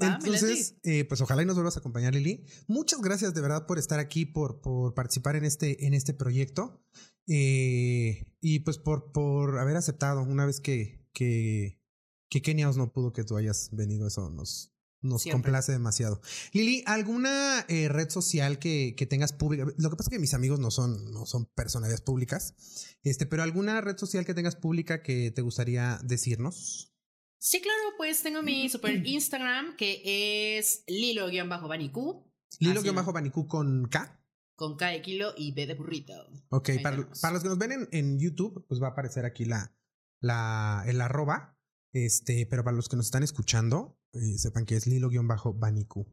Entonces, eh, pues ojalá y nos vuelvas a acompañar, Lili. Muchas gracias de verdad por estar aquí, por, por participar en este, en este proyecto. Eh, y pues por, por haber aceptado una vez que, que, que Kenia Os no pudo que tú hayas venido. Eso nos, nos Siempre. complace demasiado. Lili, ¿alguna eh, red social que, que tengas pública? Lo que pasa es que mis amigos no son, no son personalidades públicas. Este, pero alguna red social que tengas pública que te gustaría decirnos? Sí, claro, pues tengo mi super Instagram que es lilo-banicú. Lilo Así que bajo Banicú con K. Con K de kilo y B de burrito. Ok, para, los que nos ven en, en YouTube, pues va a aparecer aquí la, la, el arroba. Este, pero para los que nos están escuchando, eh, sepan que es Lilo-Baniku.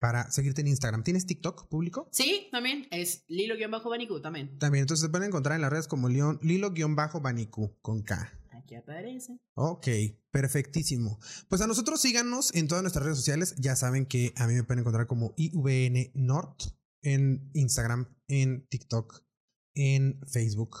Para seguirte en Instagram. ¿Tienes TikTok público? Sí, también es lilo-banicú también. También, entonces se pueden encontrar en las redes como Lilo-Baniku con K. Aquí aparece. Ok, perfectísimo. Pues a nosotros síganos en todas nuestras redes sociales. Ya saben que a mí me pueden encontrar como IVN Nord en Instagram, en TikTok, en Facebook.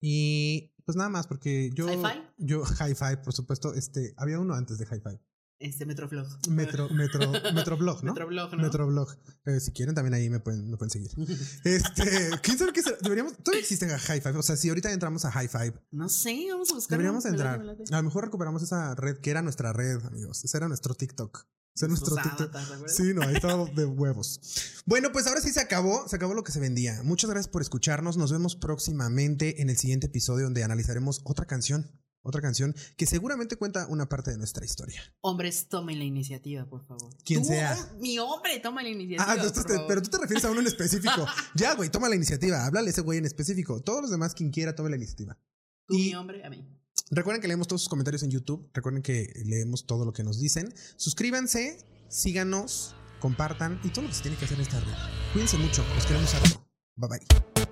Y pues nada más, porque yo. ¿Hi-Fi? Yo, Hi-Fi, por supuesto. Este, había uno antes de Hi-Fi. Este Metroflog. Metro, Metro, Metroblog, ¿no? Metroblog, ¿no? Metroblog. Eh, si quieren, también ahí me pueden, me pueden seguir. Este, ¿quién sabe qué será? Deberíamos, todavía existe Hi-Fi. O sea, si ahorita entramos a Hi-Fi, No sé, vamos a buscar. Deberíamos entrar. A lo mejor recuperamos esa red que era nuestra red, amigos. Ese era nuestro TikTok. Ese era nuestro TikTok. Sí, no, ahí estaba de huevos. Bueno, pues ahora sí se acabó, se acabó lo que se vendía. Muchas gracias por escucharnos. Nos vemos próximamente en el siguiente episodio donde analizaremos otra canción. Otra canción que seguramente cuenta una parte de nuestra historia. Hombres, tomen la iniciativa, por favor. Quien sea. hom- Mi hombre, toma la iniciativa. Ah, tú por te- favor. pero tú te refieres a uno en específico. ya, güey, toma la iniciativa. Háblale a ese güey en específico. Todos los demás, quien quiera, tome la iniciativa. Tú, y- mi hombre, a mí. Recuerden que leemos todos sus comentarios en YouTube. Recuerden que leemos todo lo que nos dicen. Suscríbanse, síganos, compartan y todo lo que se tiene que hacer en esta red. Cuídense mucho, los queremos harto. Bye bye.